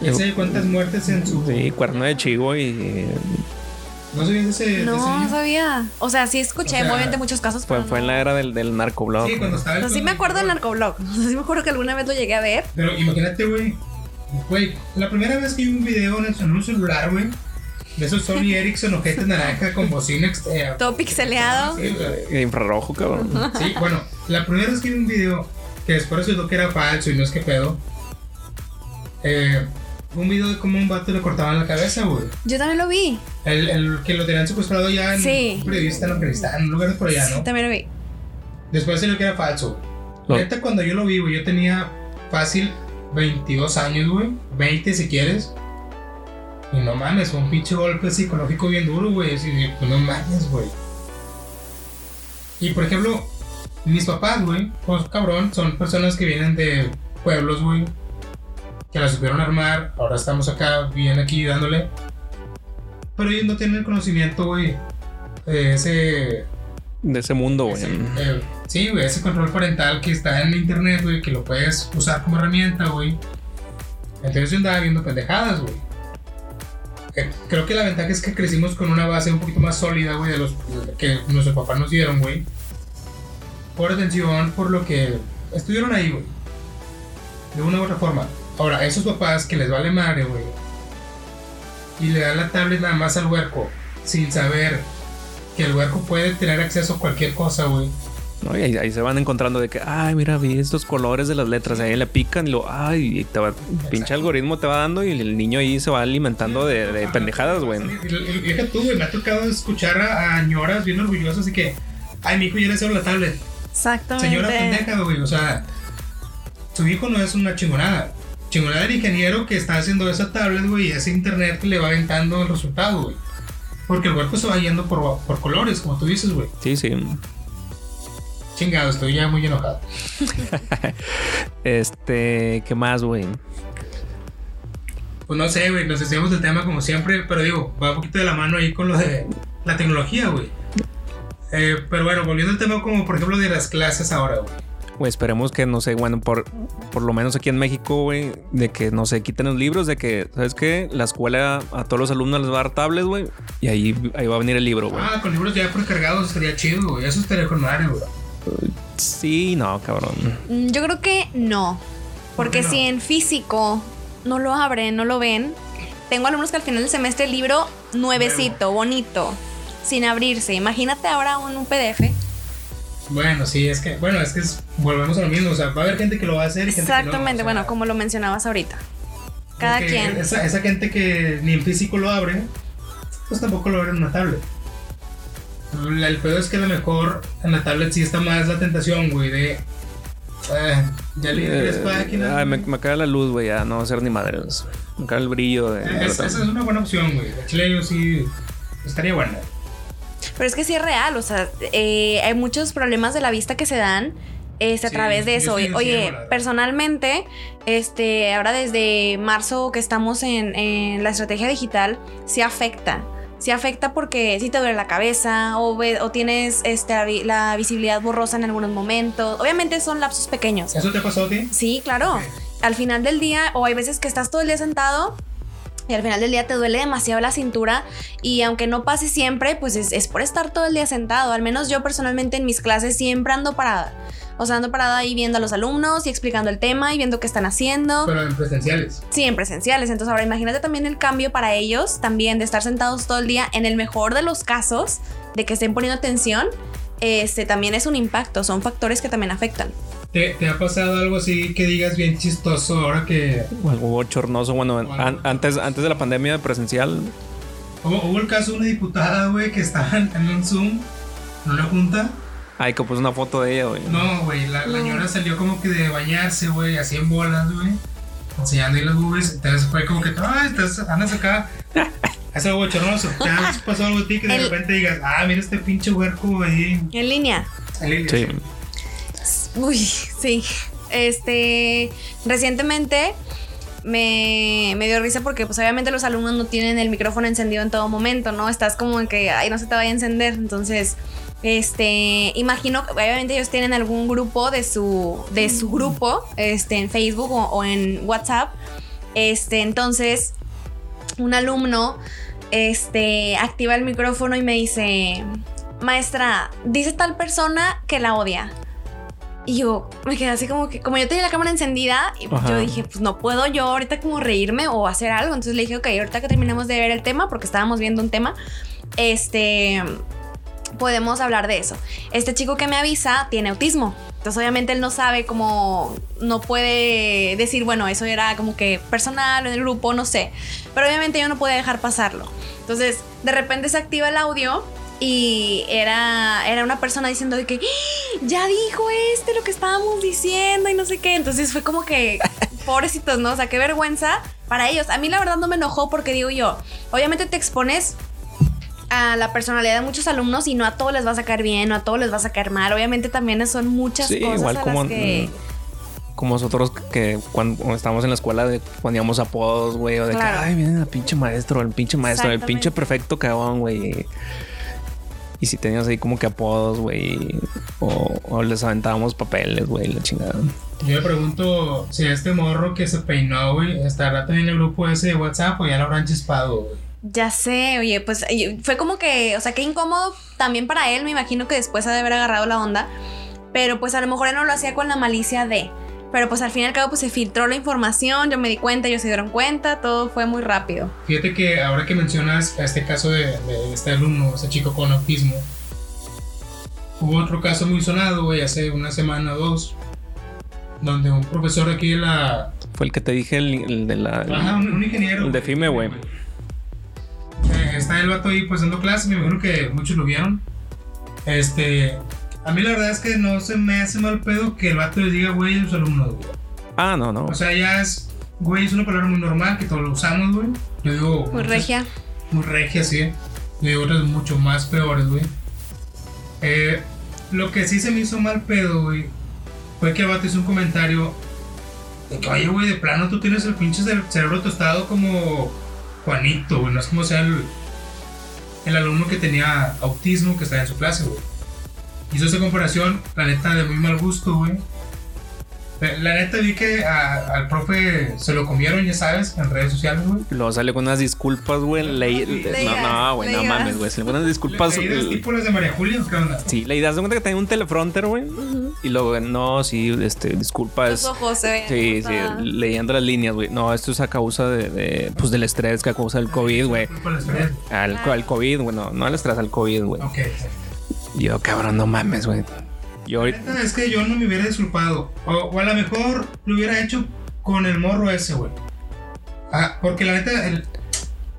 ¿Quién sabe cuántas muertes en su. Sí, cuerno de chivo y ¿No sabías de ese, de ese No, niño? sabía. O sea, sí escuché O sea, obviamente muchos casos. fue, pero fue en la era del, del narcoblog. Sí, cuando estaba. O sea, sí me acuerdo del narcoblog. O sea, sí me acuerdo que alguna vez lo llegué a ver. Pero imagínate, güey. Güey, la primera vez que vi un video en, el- en un celular, güey. De esos Sony Ericsson ojetes naranja con bocina. eh, Todo pixeleado. Sí, güey. Infrarrojo, cabrón. Sí, bueno, la primera vez que vi un video que después resultó que era falso y no es que pedo. Eh, un video de cómo un vato le cortaban la cabeza, güey. Yo también lo vi. El, el que lo tenían secuestrado ya en Sí. un periodista en Afganistán, en lugares por allá, Sí, ¿no? también lo vi. Después salió que era falso. Lo- Neta, cuando yo lo vi, güey, yo tenía fácil 22 años, güey. 20 si quieres. Y no mames, fue un pinche golpe psicológico bien duro, güey. Así de, pues no mames, güey. Y por ejemplo, mis papás, güey, pues cabrón, son personas que vienen de pueblos, güey. Que la supieron armar. Ahora estamos acá, bien aquí dándole. Pero ellos no tienen el conocimiento, güey. De ese De ese mundo, güey. eh, sí, güey, ese control parental que está en internet, güey, que lo puedes usar como herramienta, güey. Entonces yo andaba viendo pendejadas, güey. Eh, Creo que la ventaja es que crecimos con una base un poquito más sólida, güey, de los que nuestros papás nos dieron, güey. Por atención, por lo que estuvieron ahí, güey. De una u otra forma. Ahora, esos papás que les vale madre, güey. Y le dan la tablet nada más al huerco, sin saber que el huerco puede tener acceso a cualquier cosa, güey. ¿no? Y ahí, ahí se van encontrando de que, ay, mira, vi estos colores de las letras. Ahí le pican y lo, ay, y te va, pinche algoritmo te va dando y el niño ahí se va alimentando de, de pendejadas, güey. Deja tú, güey, me ha tocado escuchar a, a ñoras bien orgullosas y que, ay, mi hijo ya le cedo la tablet. Exactamente. Señora pendeja, güey, o sea, su hijo no es una chingonada. Chingonada del ingeniero que está haciendo esa tablet, güey, y ese internet le va aventando el resultado, güey. Porque el cuerpo se va yendo por, por colores, como tú dices, güey. Sí, sí. Chingado, estoy ya muy enojado. Este, ¿qué más, güey? Pues no sé, güey, nos decíamos del tema como siempre, pero digo, va un poquito de la mano ahí con lo de la tecnología, güey. Eh, pero bueno, volviendo al tema como por ejemplo de las clases ahora, güey. Güey, esperemos que, no sé, bueno, por, por lo menos aquí en México, güey, de que no se quiten los libros, de que, ¿sabes qué? La escuela a todos los alumnos les va a dar tablets, güey, y ahí, ahí va a venir el libro, güey. Ah, con libros ya precargados estaría chido, güey. Eso estaría con madre, güey. Sí, no, cabrón. Mm, Yo creo que no. Porque no? si en físico no lo abren, no lo ven. Tengo alumnos que al final del semestre el libro nuevecito, bonito, sin abrirse. Imagínate ahora un, un PDF. Bueno, sí, es que, bueno, es que es- volvemos a lo mismo. O sea, va a haber gente que lo va a hacer y gente Exactamente, que no. o sea, bueno, como lo mencionabas ahorita. Cada quien. Esa, esa gente que ni en físico lo abre, pues tampoco lo abre en una tablet. El el pedo es que a lo mejor en la tablet sí está más la tentación, güey, de. eh, ya tres Eh, páginas. ay, me, me acaba la luz, güey, ya no va a ser ni madres. Me acaba el brillo de. Eh, es- esa es una buena opción, güey. La chile yo sí estaría buena. Pero es que sí es real, o sea, eh, hay muchos problemas de la vista que se dan este, a Sí, través de eso. Oye, personalmente, este, ahora desde marzo que estamos en, en la estrategia digital, sí afecta. Sí afecta porque sí te duele la cabeza o, ve- o tienes este, la vi- la visibilidad borrosa en algunos momentos. Obviamente son lapsos pequeños. ¿Eso te pasado a ti? Sí, claro. Ok. Al final del día, o hay veces que estás todo el día sentado Y al final del día te duele demasiado la cintura y aunque no pase siempre, pues es, es por estar todo el día sentado. Al menos yo personalmente en mis clases siempre ando parada. O sea, ando parada ahí viendo a los alumnos y explicando el tema y viendo qué están haciendo. Pero en presenciales. Sí, en presenciales. Entonces ahora imagínate también el cambio para ellos, también de estar sentados todo el día, en el mejor de los casos, de que estén poniendo atención, este también es un impacto, son factores que también afectan. ¿Te, te ha pasado algo así que digas bien chistoso ahora que... O algo bochornoso, bueno, an- antes, antes de la pandemia presencial, Hubo, hubo el caso de una diputada, güey, que estaba en, un Zoom, en una junta. ay, que puse una foto de ella, güey. No, güey, la, la señora salió como que de bañarse, güey, así en bolas, güey. Enseñando ahí las boobies. Entonces fue como que, ay, estás, andas acá. Es algo bochornoso. ¿Te ha pasado algo a ti que de El- repente digas, ah, mira este pinche huerco ahí? En línea. en línea"? Sí. Uy, sí. Este, recientemente me, me dio risa porque pues obviamente los alumnos no tienen el micrófono encendido en todo momento, ¿no? Estás como en que, ay, no se te vaya a encender. Entonces, este, imagino que obviamente ellos tienen algún grupo de su, de su grupo, este, en Facebook o, o en WhatsApp. Este, entonces, un alumno, este, activa el micrófono y me dice, maestra, dice tal persona que la odia. Y yo me quedé así como que, como yo tenía la cámara encendida, y Ajá. yo dije, pues no puedo yo ahorita como reírme o hacer algo. Entonces le dije, ok, ahorita que terminemos de ver el tema, porque estábamos viendo un tema, este, podemos hablar de eso. Este chico que me avisa tiene autismo. Entonces obviamente él no sabe cómo, no puede decir, bueno, eso era como que personal en el grupo, no sé. Pero obviamente yo no podía dejar pasarlo. Entonces de repente se activa el audio y era, era una persona diciendo de que "¡Ah! ya dijo este lo que estábamos diciendo y no sé qué. Entonces fue como que pobrecitos, ¿no? O sea, qué vergüenza para ellos. A mí la verdad no me enojó porque digo yo, obviamente te expones a la personalidad de muchos alumnos y no a todos les va a sacar bien, no a todos les va a sacar mal. Obviamente también son muchas Sí, cosas igual a como, las que... como nosotros que cuando, estábamos en la escuela poníamos apodos, güey, o de Claro. que, ay, viene el pinche maestro, el pinche maestro, el pinche perfecto cagón, güey. Y si tenías ahí como que apodos, güey, o, o les aventábamos papeles, güey, la chingada. Yo me pregunto si este morro que se peinó, güey, estará también en el grupo ese de WhatsApp o ya lo habrán chispado, güey. Ya sé, oye, pues fue como que, o sea, qué incómodo también para él, me imagino que después ha de haber agarrado la onda, pero pues a lo mejor él no lo hacía con la malicia de, pero pues al fin y al cabo pues se filtró la información, yo me di cuenta, ellos se dieron cuenta, todo fue muy rápido. Fíjate que ahora que mencionas este caso de, de este alumno, ese chico con autismo, hubo otro caso muy sonado, güey, hace una semana o dos, donde un profesor aquí de la... Fue el que te dije, el, el de la... el- Ajá, un, un ingeniero. el de. FIME, güey. Eh, está el vato ahí pues dando clases, me imagino que muchos lo vieron. Este, a mí la verdad es que no se me hace mal pedo que el vato les diga güey a los alumnos, güey. Ah, no, no. O sea, ya es, güey, es una palabra muy normal que todos lo usamos, güey. Yo digo... Muy muchas- regia. Muy regia, sí. Y otras mucho más peores, güey. Eh, lo que sí se me hizo mal pedo, güey, fue que el vato hizo un comentario de que, oye, güey, de plano tú tienes el pinche cere- cerebro tostado como Juanito, güey. No es como sea el, el alumno que tenía autismo que estaba en su clase, güey. Hizo esa comparación, la neta, de muy mal gusto, güey. Eh, La neta vi que a- al profe se lo comieron, ya sabes, en redes sociales, güey. Luego sale con unas disculpas, güey. leí- Leídas, no, no, güey, no leídas. mames, güey. Sale con unas disculpas. ¿Le- le- tipo las de María Julia o qué onda? Sí, le das cuenta que tenía un telefronter, güey. Y luego, no, sí, este, disculpa. Los ojos se. Sí, sí, leyendo las líneas, güey. No, esto es a causa de, de, pues, del estrés que a causa del COVID, güey. Al, al COVID, güey, no, no al estrés, al COVID, güey. Ok. Yo, cabrón, no mames, güey. Yo Es que yo no me hubiera disculpado. O, o a lo mejor lo hubiera hecho con el morro ese, güey. Ah, porque la neta, el.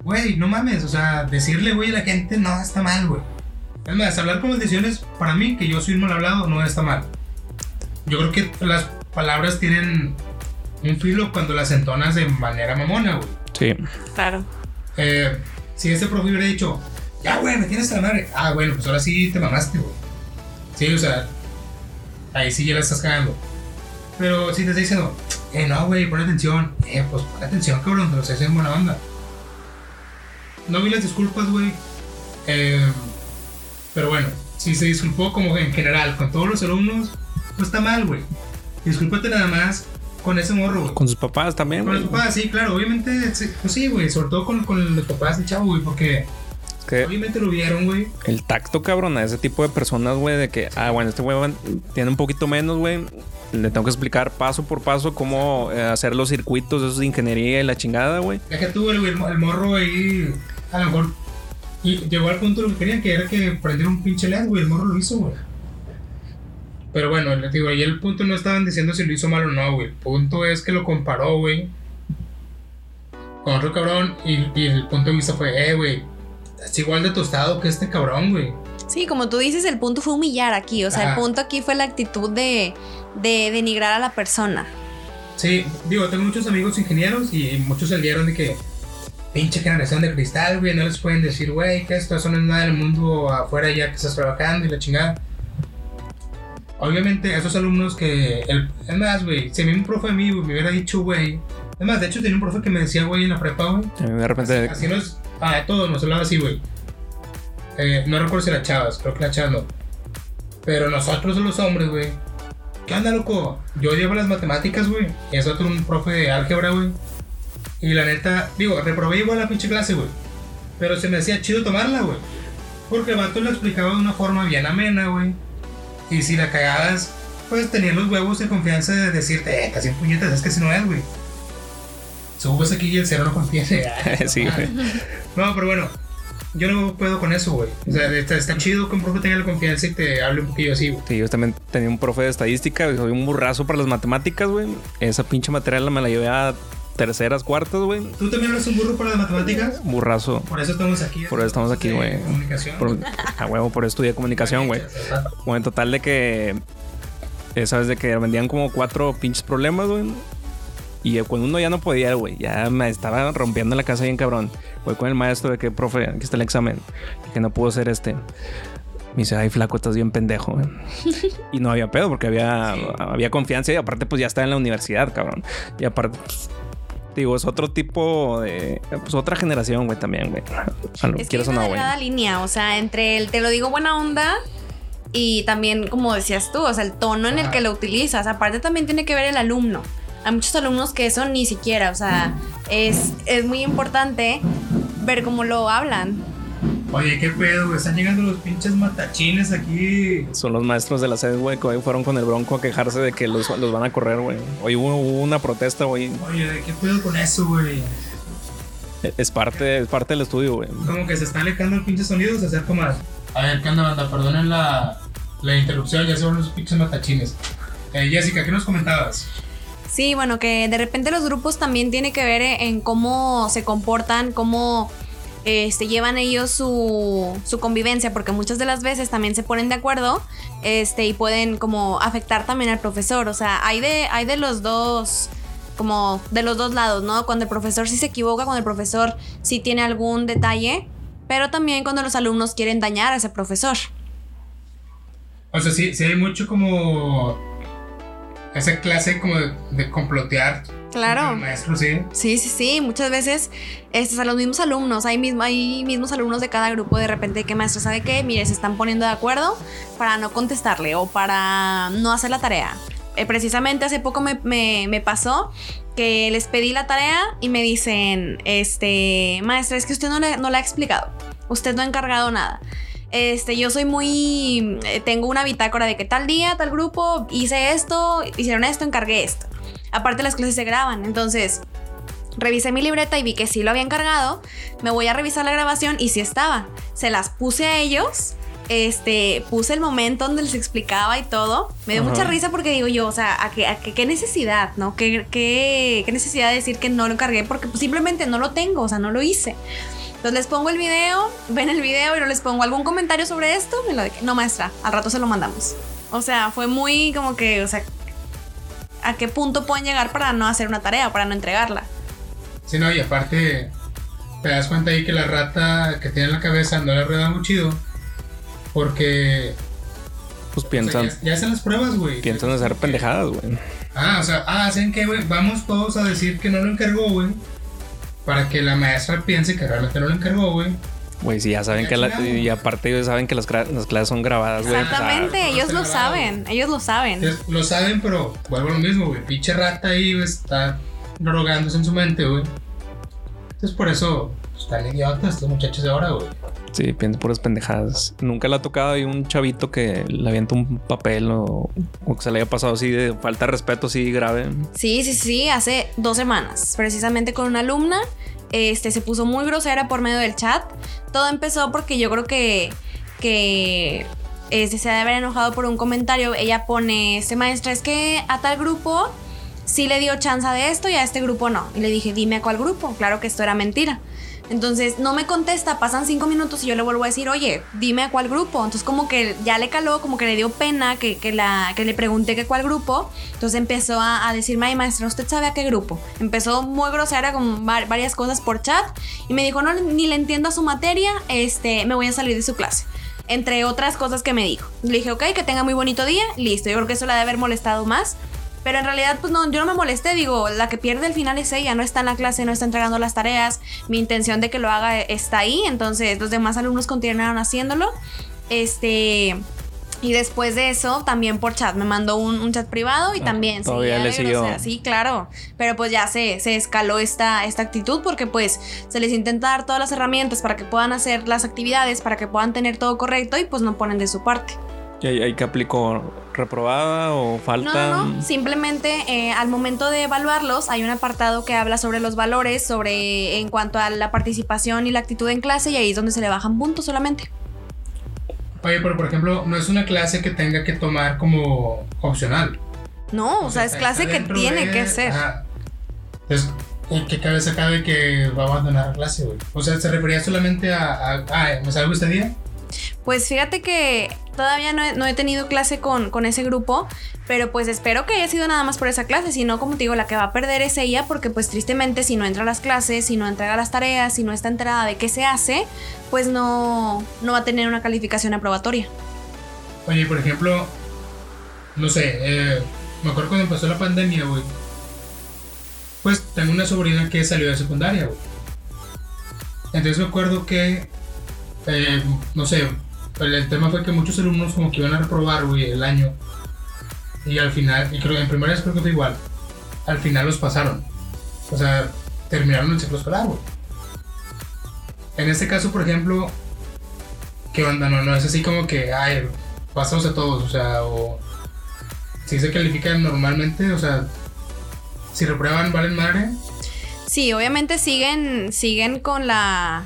Güey, no mames. O sea, decirle, güey, a la gente no está mal, güey. Es más, hablar con maldiciones, para mí, que yo soy un mal hablado, no está mal. Yo creo que las palabras tienen un filo cuando las entonas de manera mamona, güey. Sí. Claro. Eh, si ese profe hubiera dicho, ya, güey, me tienes a la madre. Ah, bueno, pues ahora sí te mamaste, güey. Sí, o sea, ahí sí ya la estás cagando. Pero si te está diciendo, eh, no, güey, pon atención. Eh, pues pon atención, cabrón, o sea, es en buena onda. No vi las disculpas, güey. Eh, pero bueno, si se disculpó como en general con todos los alumnos, pues está mal, güey. Discúlpate nada más con ese morro, güey. Con sus papás también, Con güey. los papás, sí, claro, obviamente, sí, pues sí, güey, sobre todo con, con los papás del chavo, güey, porque que obviamente lo vieron, güey. el tacto, cabrón, a ese tipo de personas, güey, de que, ah, bueno, este güey tiene un poquito menos, güey. Le tengo que explicar paso por paso cómo eh, hacer los circuitos esos de ingeniería y la chingada, güey. Ya que tuvo el, el morro ahí, a lo mejor, y llegó al punto de lo que querían, que era que prendiera un pinche LED, güey, el morro lo hizo, güey. Pero bueno, les digo, ahí el punto no estaban diciendo si lo hizo mal o no, güey. El punto es que lo comparó, güey, con otro cabrón, y, y el punto de vista fue, eh, güey, es igual de tostado que este cabrón, güey. Sí, como tú dices, el punto fue humillar aquí. O sea, Ajá. el punto aquí fue la actitud de, de denigrar a la persona. Sí, digo, tengo muchos amigos ingenieros y muchos salieron de que pinche generación de cristal, güey, no les pueden decir, güey, que esto eso no es nada del mundo afuera ya que estás trabajando y la chingada. Obviamente, esos alumnos que, el, es más, güey, si a mí un profe a mí güey, me hubiera dicho, güey, es más, de hecho tenía un profe que me decía, güey, en la prepa, güey, A mí de repente, así nos, a todos nos hablaba así, güey. Eh, no recuerdo si era chavas, creo que la chavas. Pero nosotros los hombres, güey. ¿Qué onda, loco? Yo llevo las matemáticas, güey. Y es otro un profe de álgebra, güey. Y la neta, digo, reprobé igual la pinche clase, güey. Pero se me hacía chido tomarla, güey. Porque el vato lo explicaba de una forma bien amena, güey. Y si la cagabas, pues tenía los huevos de confianza de decirte, eh, casi puñetas, es que si no es, güey. Subes aquí y el cero no confía. sí, güey. No, pero bueno, yo no puedo con eso, güey. O sea, está, está chido que un profe tenga la confianza y te hable un poquillo así, güey. Sí, yo también tenía un profe de estadística, soy un burrazo para las matemáticas, güey. Esa pinche material me la llevé a terceras, cuartas, güey. ¿Tú también eres un burro para las matemáticas? Burrazo. Por eso estamos aquí. Por eso estamos aquí, güey. Comunicación. Por, a huevo, por eso estudié comunicación, güey. Bueno, en total de que. Sabes de que vendían como cuatro pinches problemas, güey. Y cuando uno ya no podía, güey, ya me estaba rompiendo la casa bien cabrón. Voy con el maestro de que, profe, aquí está el examen. Que no pudo ser este. Me dice, ay, flaco, estás bien pendejo, güey. y no había pedo porque había, había confianza y aparte, pues ya estaba en la universidad, cabrón. Y aparte, pues, digo, es otro tipo de. Pues otra generación, güey, también, güey. Es que o una delgada línea, o sea, entre el te lo digo buena onda y también, como decías tú, o sea, el tono en el que lo utilizas. Aparte también tiene que ver el alumno. Hay muchos alumnos que eso ni siquiera, o sea, es, es muy importante ver cómo lo hablan. Oye, qué pedo, güey. Están llegando los pinches matachines aquí. Son los maestros de la sed, güey, que hoy fueron con el bronco a quejarse de que los, los van a correr, güey. Hoy hubo, hubo una protesta, güey. Oye, ¿qué pedo con eso, güey? Es parte, es parte del estudio, güey. Como que se está alejando el pinche sonido, se acerca más. A ver, ¿qué onda, banda? Perdonen la, la interrupción, ya se van los pinches matachines. Eh, Jessica, ¿qué nos comentabas? Sí, bueno, que de repente los grupos también tiene que ver en cómo se comportan, cómo este, llevan ellos su, su convivencia, porque muchas de las veces también se ponen de acuerdo este, y pueden como afectar también al profesor. O sea, hay de, hay de los dos, como de los dos lados, ¿no? Cuando el profesor sí se equivoca, cuando el profesor sí tiene algún detalle, pero también cuando los alumnos quieren dañar a ese profesor. O sea, sí, sí hay mucho como. Esa clase como de, de complotear. Claro. Maestro, sí. Sí, sí, sí. Muchas veces estos, a los mismos alumnos, hay, mismo, hay mismos alumnos de cada grupo de repente que maestro sabe que, mire, se están poniendo de acuerdo para no contestarle o para no hacer la tarea. Eh, precisamente hace poco me, me- me pasó que les pedí la tarea y me dicen, este, maestra, es que usted no, le- no la ha explicado. Usted no ha encargado nada. Este, yo soy muy. eh, Tengo una bitácora de que tal día, tal grupo, hice esto, hicieron esto, encargué esto. Aparte, las clases se graban, entonces revisé mi libreta y vi que sí lo había encargado. Me voy a revisar la grabación y sí estaba. Se las puse a ellos. Este, puse el momento donde les explicaba y todo. Me dio Ajá. mucha risa porque digo yo, o sea, ¿a qué, a qué, qué necesidad, no? ¿Qué, qué, qué necesidad de decir que no lo encargué? Porque pues, simplemente no lo tengo, o sea, no lo hice. Entonces les pongo el video, ven el video y no les pongo algún comentario sobre esto. Me lo de que, no, maestra, al rato se lo mandamos. O sea, fue muy como que, o sea, ¿a qué punto pueden llegar para no hacer una tarea, para no entregarla? Sí, no, y aparte. Te das cuenta ahí que la rata que tiene en la cabeza no le rueda muy chido. Porque. Pues o sea, piensan, ya, ya hacen las pruebas, güey. piensan hacer pendejadas, güey. Ah, o sea, ah, ¿saben qué, güey? Vamos todos a decir que no lo encargó, güey. Para que la maestra piense que realmente no lo encargó, güey. Güey, sí, ya saben Ya que la, y aparte ellos saben que las, las clases son grabadas, güey. Exactamente, no ellos lo grabado. saben, ellos lo saben. Lo saben, pero vuelvo a lo mismo, güey. Pinche rata ahí güey, está rogándose en su mente, güey. Entonces, por eso están idiotas estos muchachos de ahora, güey. Sí, pienso puras pendejadas. Nunca le ha tocado ahí un chavito que le avienta un papel o, o que se le haya pasado así de falta de respeto, así grave. Sí, sí, sí, hace dos semanas, precisamente con una alumna, este, se puso muy grosera por medio del chat. Todo empezó porque yo creo que, que este, se debe haber enojado por un comentario. Ella pone, este maestra, es que a tal grupo sí le dio chance de esto y a este grupo no. Y le dije, dime a cuál grupo. Claro que esto era mentira. Entonces no me contesta, pasan cinco minutos y yo le vuelvo a decir, oye, dime a cuál grupo. Entonces como que ya le caló, como que le dio pena que, que la, que le pregunté que cuál grupo. Entonces empezó a, a decirme, ay maestra, ¿usted sabe a qué grupo? Empezó muy grosera con var- varias cosas por chat y me dijo, no, ni le entiendo a su materia, este, me voy a salir de su clase. Entre otras cosas que me dijo. Le dije, ok, que tenga muy bonito día, listo. Yo creo que eso le ha de haber molestado más. Pero en realidad, pues no, yo no me molesté, digo, la que pierde al final es ella, no está en la clase, no está entregando las tareas, mi intención de que lo haga está ahí, entonces los demás alumnos continuaron haciéndolo. Este, y después de eso, también por chat, me mandó un, un chat privado y Ah, también todavía seguía le siguió. grosera. Sí, claro, pero pues ya se, se escaló esta, esta actitud porque pues se les intenta dar todas las herramientas para que puedan hacer las actividades, para que puedan tener todo correcto y pues no ponen de su parte. ¿Y ahí, ahí que aplicó? ¿Reprobada o No, falta? no, no. Simplemente eh, al momento de evaluarlos hay un apartado que habla sobre los valores, sobre en cuanto a la participación y la actitud en clase y ahí es donde se le bajan puntos solamente. Oye, pero por ejemplo, no es una clase que tenga que tomar como opcional. No, o, sea, es clase que tiene de- que ser. Ajá. Entonces, ¿en qué cabeza cabe que va a abandonar la clase, güey? O sea, ¿se refería solamente a, a, ah, ¿me salgo este día? Pues fíjate que todavía no he, tenido clase con, con ese grupo, pero pues espero que haya sido nada más por esa clase, si no, como te digo, la que va a perder es ella, porque pues tristemente si no entra a las clases, si no entrega las tareas, si no está enterada de qué se hace, pues no, no va a tener una calificación aprobatoria. Oye, por ejemplo, no sé, eh, me acuerdo cuando empezó la pandemia, güey. Pues tengo una sobrina que salió de secundaria, güey. Entonces me acuerdo que, eh, no sé, el, el tema fue que muchos alumnos como que iban a reprobar, el año. Y al final, y creo que en primarias creo que fue igual. Al final los pasaron. O sea, terminaron el ciclo escolar, güey. En este caso, por ejemplo, ¿qué onda? No, no es así como que, ay, pasamos a todos, o sea, o si se califican normalmente, o sea, si reprueban, valen madre. Sí, obviamente siguen, siguen con la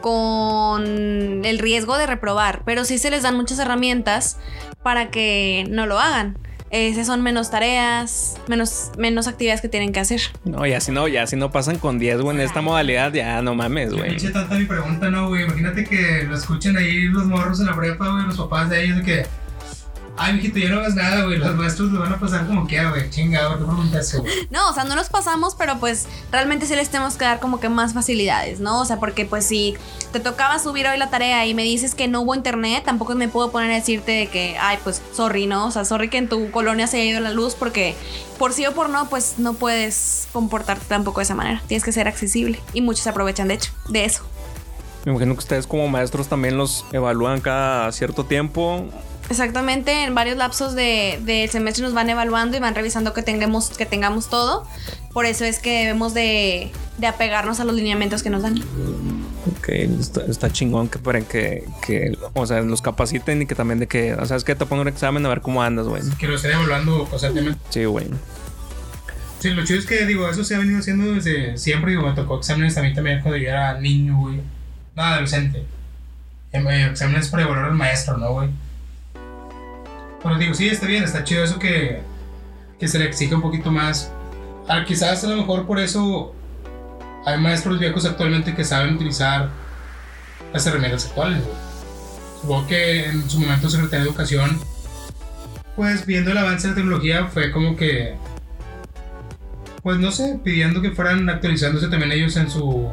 con el riesgo de reprobar, pero sí se les dan muchas herramientas para que no lo hagan. Esas son menos tareas, menos, menos actividades que tienen que hacer. No, ya si no, ya si no pasan con 10, güey, en esta modalidad, ya no mames, güey. pinche tanta mi pregunta, no, güey. Imagínate que lo escuchen ahí los morros en la prepa, güey, los papás de ellos, de que, ay, mijito, ya no hagas nada, güey. Los maestros lo van a pasar como quiera, güey. Chingado, ¿qué pregunta eso, güey? No, o sea, no los pasamos, pero pues realmente sí les tenemos que dar como que más facilidades, ¿no? O sea, porque pues si te tocaba subir hoy la tarea y me dices que no hubo internet, tampoco me puedo poner a decirte de que, ay, pues sorry, ¿no? O sea, sorry que en tu colonia se haya ido la luz porque por sí o por no, pues no puedes comportarte tampoco de esa manera. Tienes que ser accesible y muchos se aprovechan de hecho de eso. Me imagino que ustedes como maestros también los evalúan cada cierto tiempo. Exactamente, en varios lapsos de- del semestre nos van evaluando y van revisando que tengamos, que tengamos todo. Por eso es que debemos de, de apegarnos a los lineamientos que nos dan. Ok, está, está chingón que, que, que, o sea, los capaciten y que también de que, o sea, es que te pongo un examen a ver cómo andas, güey. Que lo estén evaluando constantemente. Sí, güey. Sí, lo chido es que, digo, eso se ha venido haciendo desde siempre. Digo, me tocó exámenes a mí también cuando yo era niño, güey. No, adolescente. Em, eh, Exámenes para evaluar al maestro, ¿no, güey? Pero digo, sí, está bien, está chido eso que, que se le exige un poquito más. Ah, quizás a lo mejor por eso hay maestros viejos actualmente que saben utilizar las herramientas actuales. Supongo que en su momento Secretaría de Educación, pues viendo el avance de la tecnología, fue como que pues no sé, pidiendo que fueran actualizándose también ellos en su.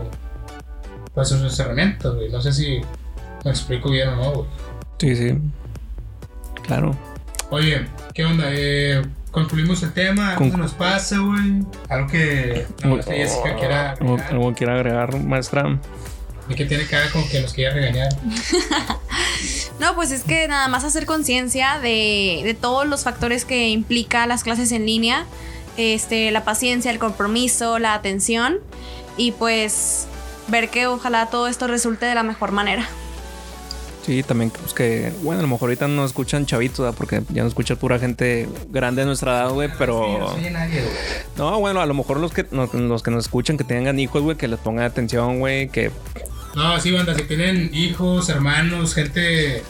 Pues sus herramientas. No sé si me explico bien o no. Sí, sí. Claro. Oye, ¿qué onda? Eh, concluimos el tema, algo Con- se nos pasa, güey. Algo que maestra Jessica quiera ¿Algo, agregar. algo quiera agregar, maestra? ¿Y que tiene cara como que nos quiere regañar? No, pues es que nada más hacer conciencia de, de todos los factores que implica las clases en línea. Este, la paciencia, el compromiso, la atención. Y pues ver que ojalá todo esto resulte de la mejor manera. Sí, también pues que, bueno, a lo mejor ahorita no escuchan chavitos, ¿verdad? porque ya no escucha pura gente grande de nuestra edad, güey, pero... Sí, no soy nadie, güey. No, bueno, a lo mejor los que, los que nos escuchan, que tengan hijos, güey, que les pongan atención, güey, que No, sí, banda, si tienen hijos, hermanos, gente.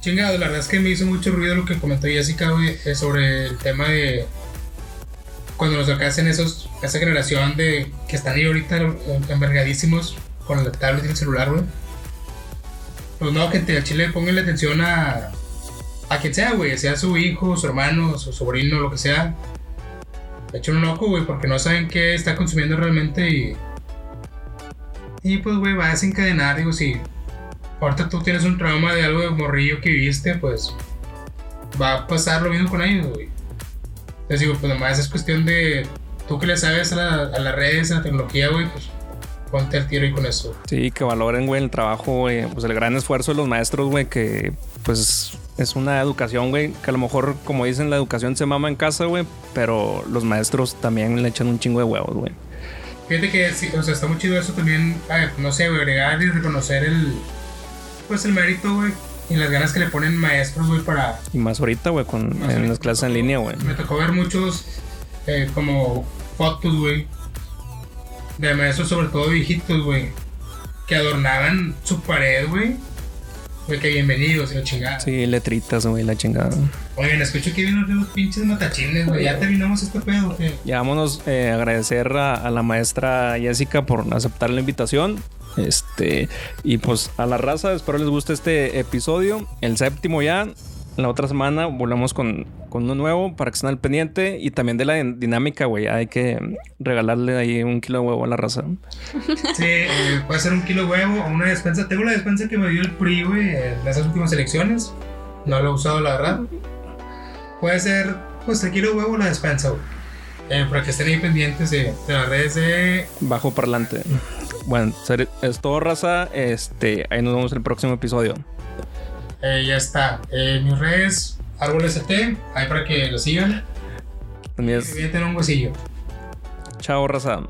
Chingado, la verdad es que me hizo mucho ruido lo que comentó Jessica, güey, eh, sobre el tema de. Cuando nos alcancen esos, esa generación de que están ahí ahorita eh, envergadísimos con el tablet y el celular, güey. Pues no, gente, al chile pónganle atención a. a quien sea, güey, sea su hijo, su hermano, su sobrino, lo que sea. Echen un ojo, güey, porque no saben qué está consumiendo realmente y. Y pues, güey, va a desencadenar, digo, si ahorita tú tienes un trauma de algo de morrillo que viviste, pues va a pasar lo mismo con ellos, güey. Entonces digo, pues nomás es cuestión de tú que le sabes a, la- a las redes, a la tecnología, güey, pues ponte al tiro y con eso. Sí, que valoren, güey, el trabajo, güey, pues el gran esfuerzo de los maestros, güey, que pues es una educación, güey, que a lo mejor, como dicen, la educación se mama en casa, güey, pero los maestros también le echan un chingo de huevos, güey. Fíjate que, sí, o sea, está muy chido eso también, eh, no sé, güey, agregar y reconocer el, pues el mérito, güey, y las ganas que le ponen maestros, güey, para, Y más ahorita, güey, con en ahorita. las clases en línea, güey. Me tocó ver muchos eh, como fotos, güey. De maestros, sobre todo viejitos, güey. Que adornaban su pared, güey. Güey, que bienvenidos la chingada. Sí, letritas, güey, la chingada. Oigan, escucho que vienen los pinches matachines, güey. Ya terminamos este pedo, güey. Ya vámonos eh, agradecer a, a la maestra Jessica por aceptar la invitación. Este, y pues a la raza, espero les guste este episodio. El séptimo ya. La otra semana volvemos con, con uno nuevo para que estén al pendiente. Y también de la din- dinámica, güey. Hay que regalarle ahí un kilo de huevo a la raza. Sí, eh, puede ser un kilo de huevo o una despensa. Tengo la despensa que me dio el PRI, güey, en esas últimas elecciones. No lo he usado, la verdad. Puede ser, pues, el kilo de huevo o la despensa, güey. Eh, para que estén ahí pendientes de, de las redes de Bajo parlante. Bueno, es todo raza. Este, ahí nos vemos en el próximo episodio. Eh, ya está. Eh, mis redes, Árboles ST, ahí para que lo sigan. También es- voy a tener un huesillo. Chao, raza.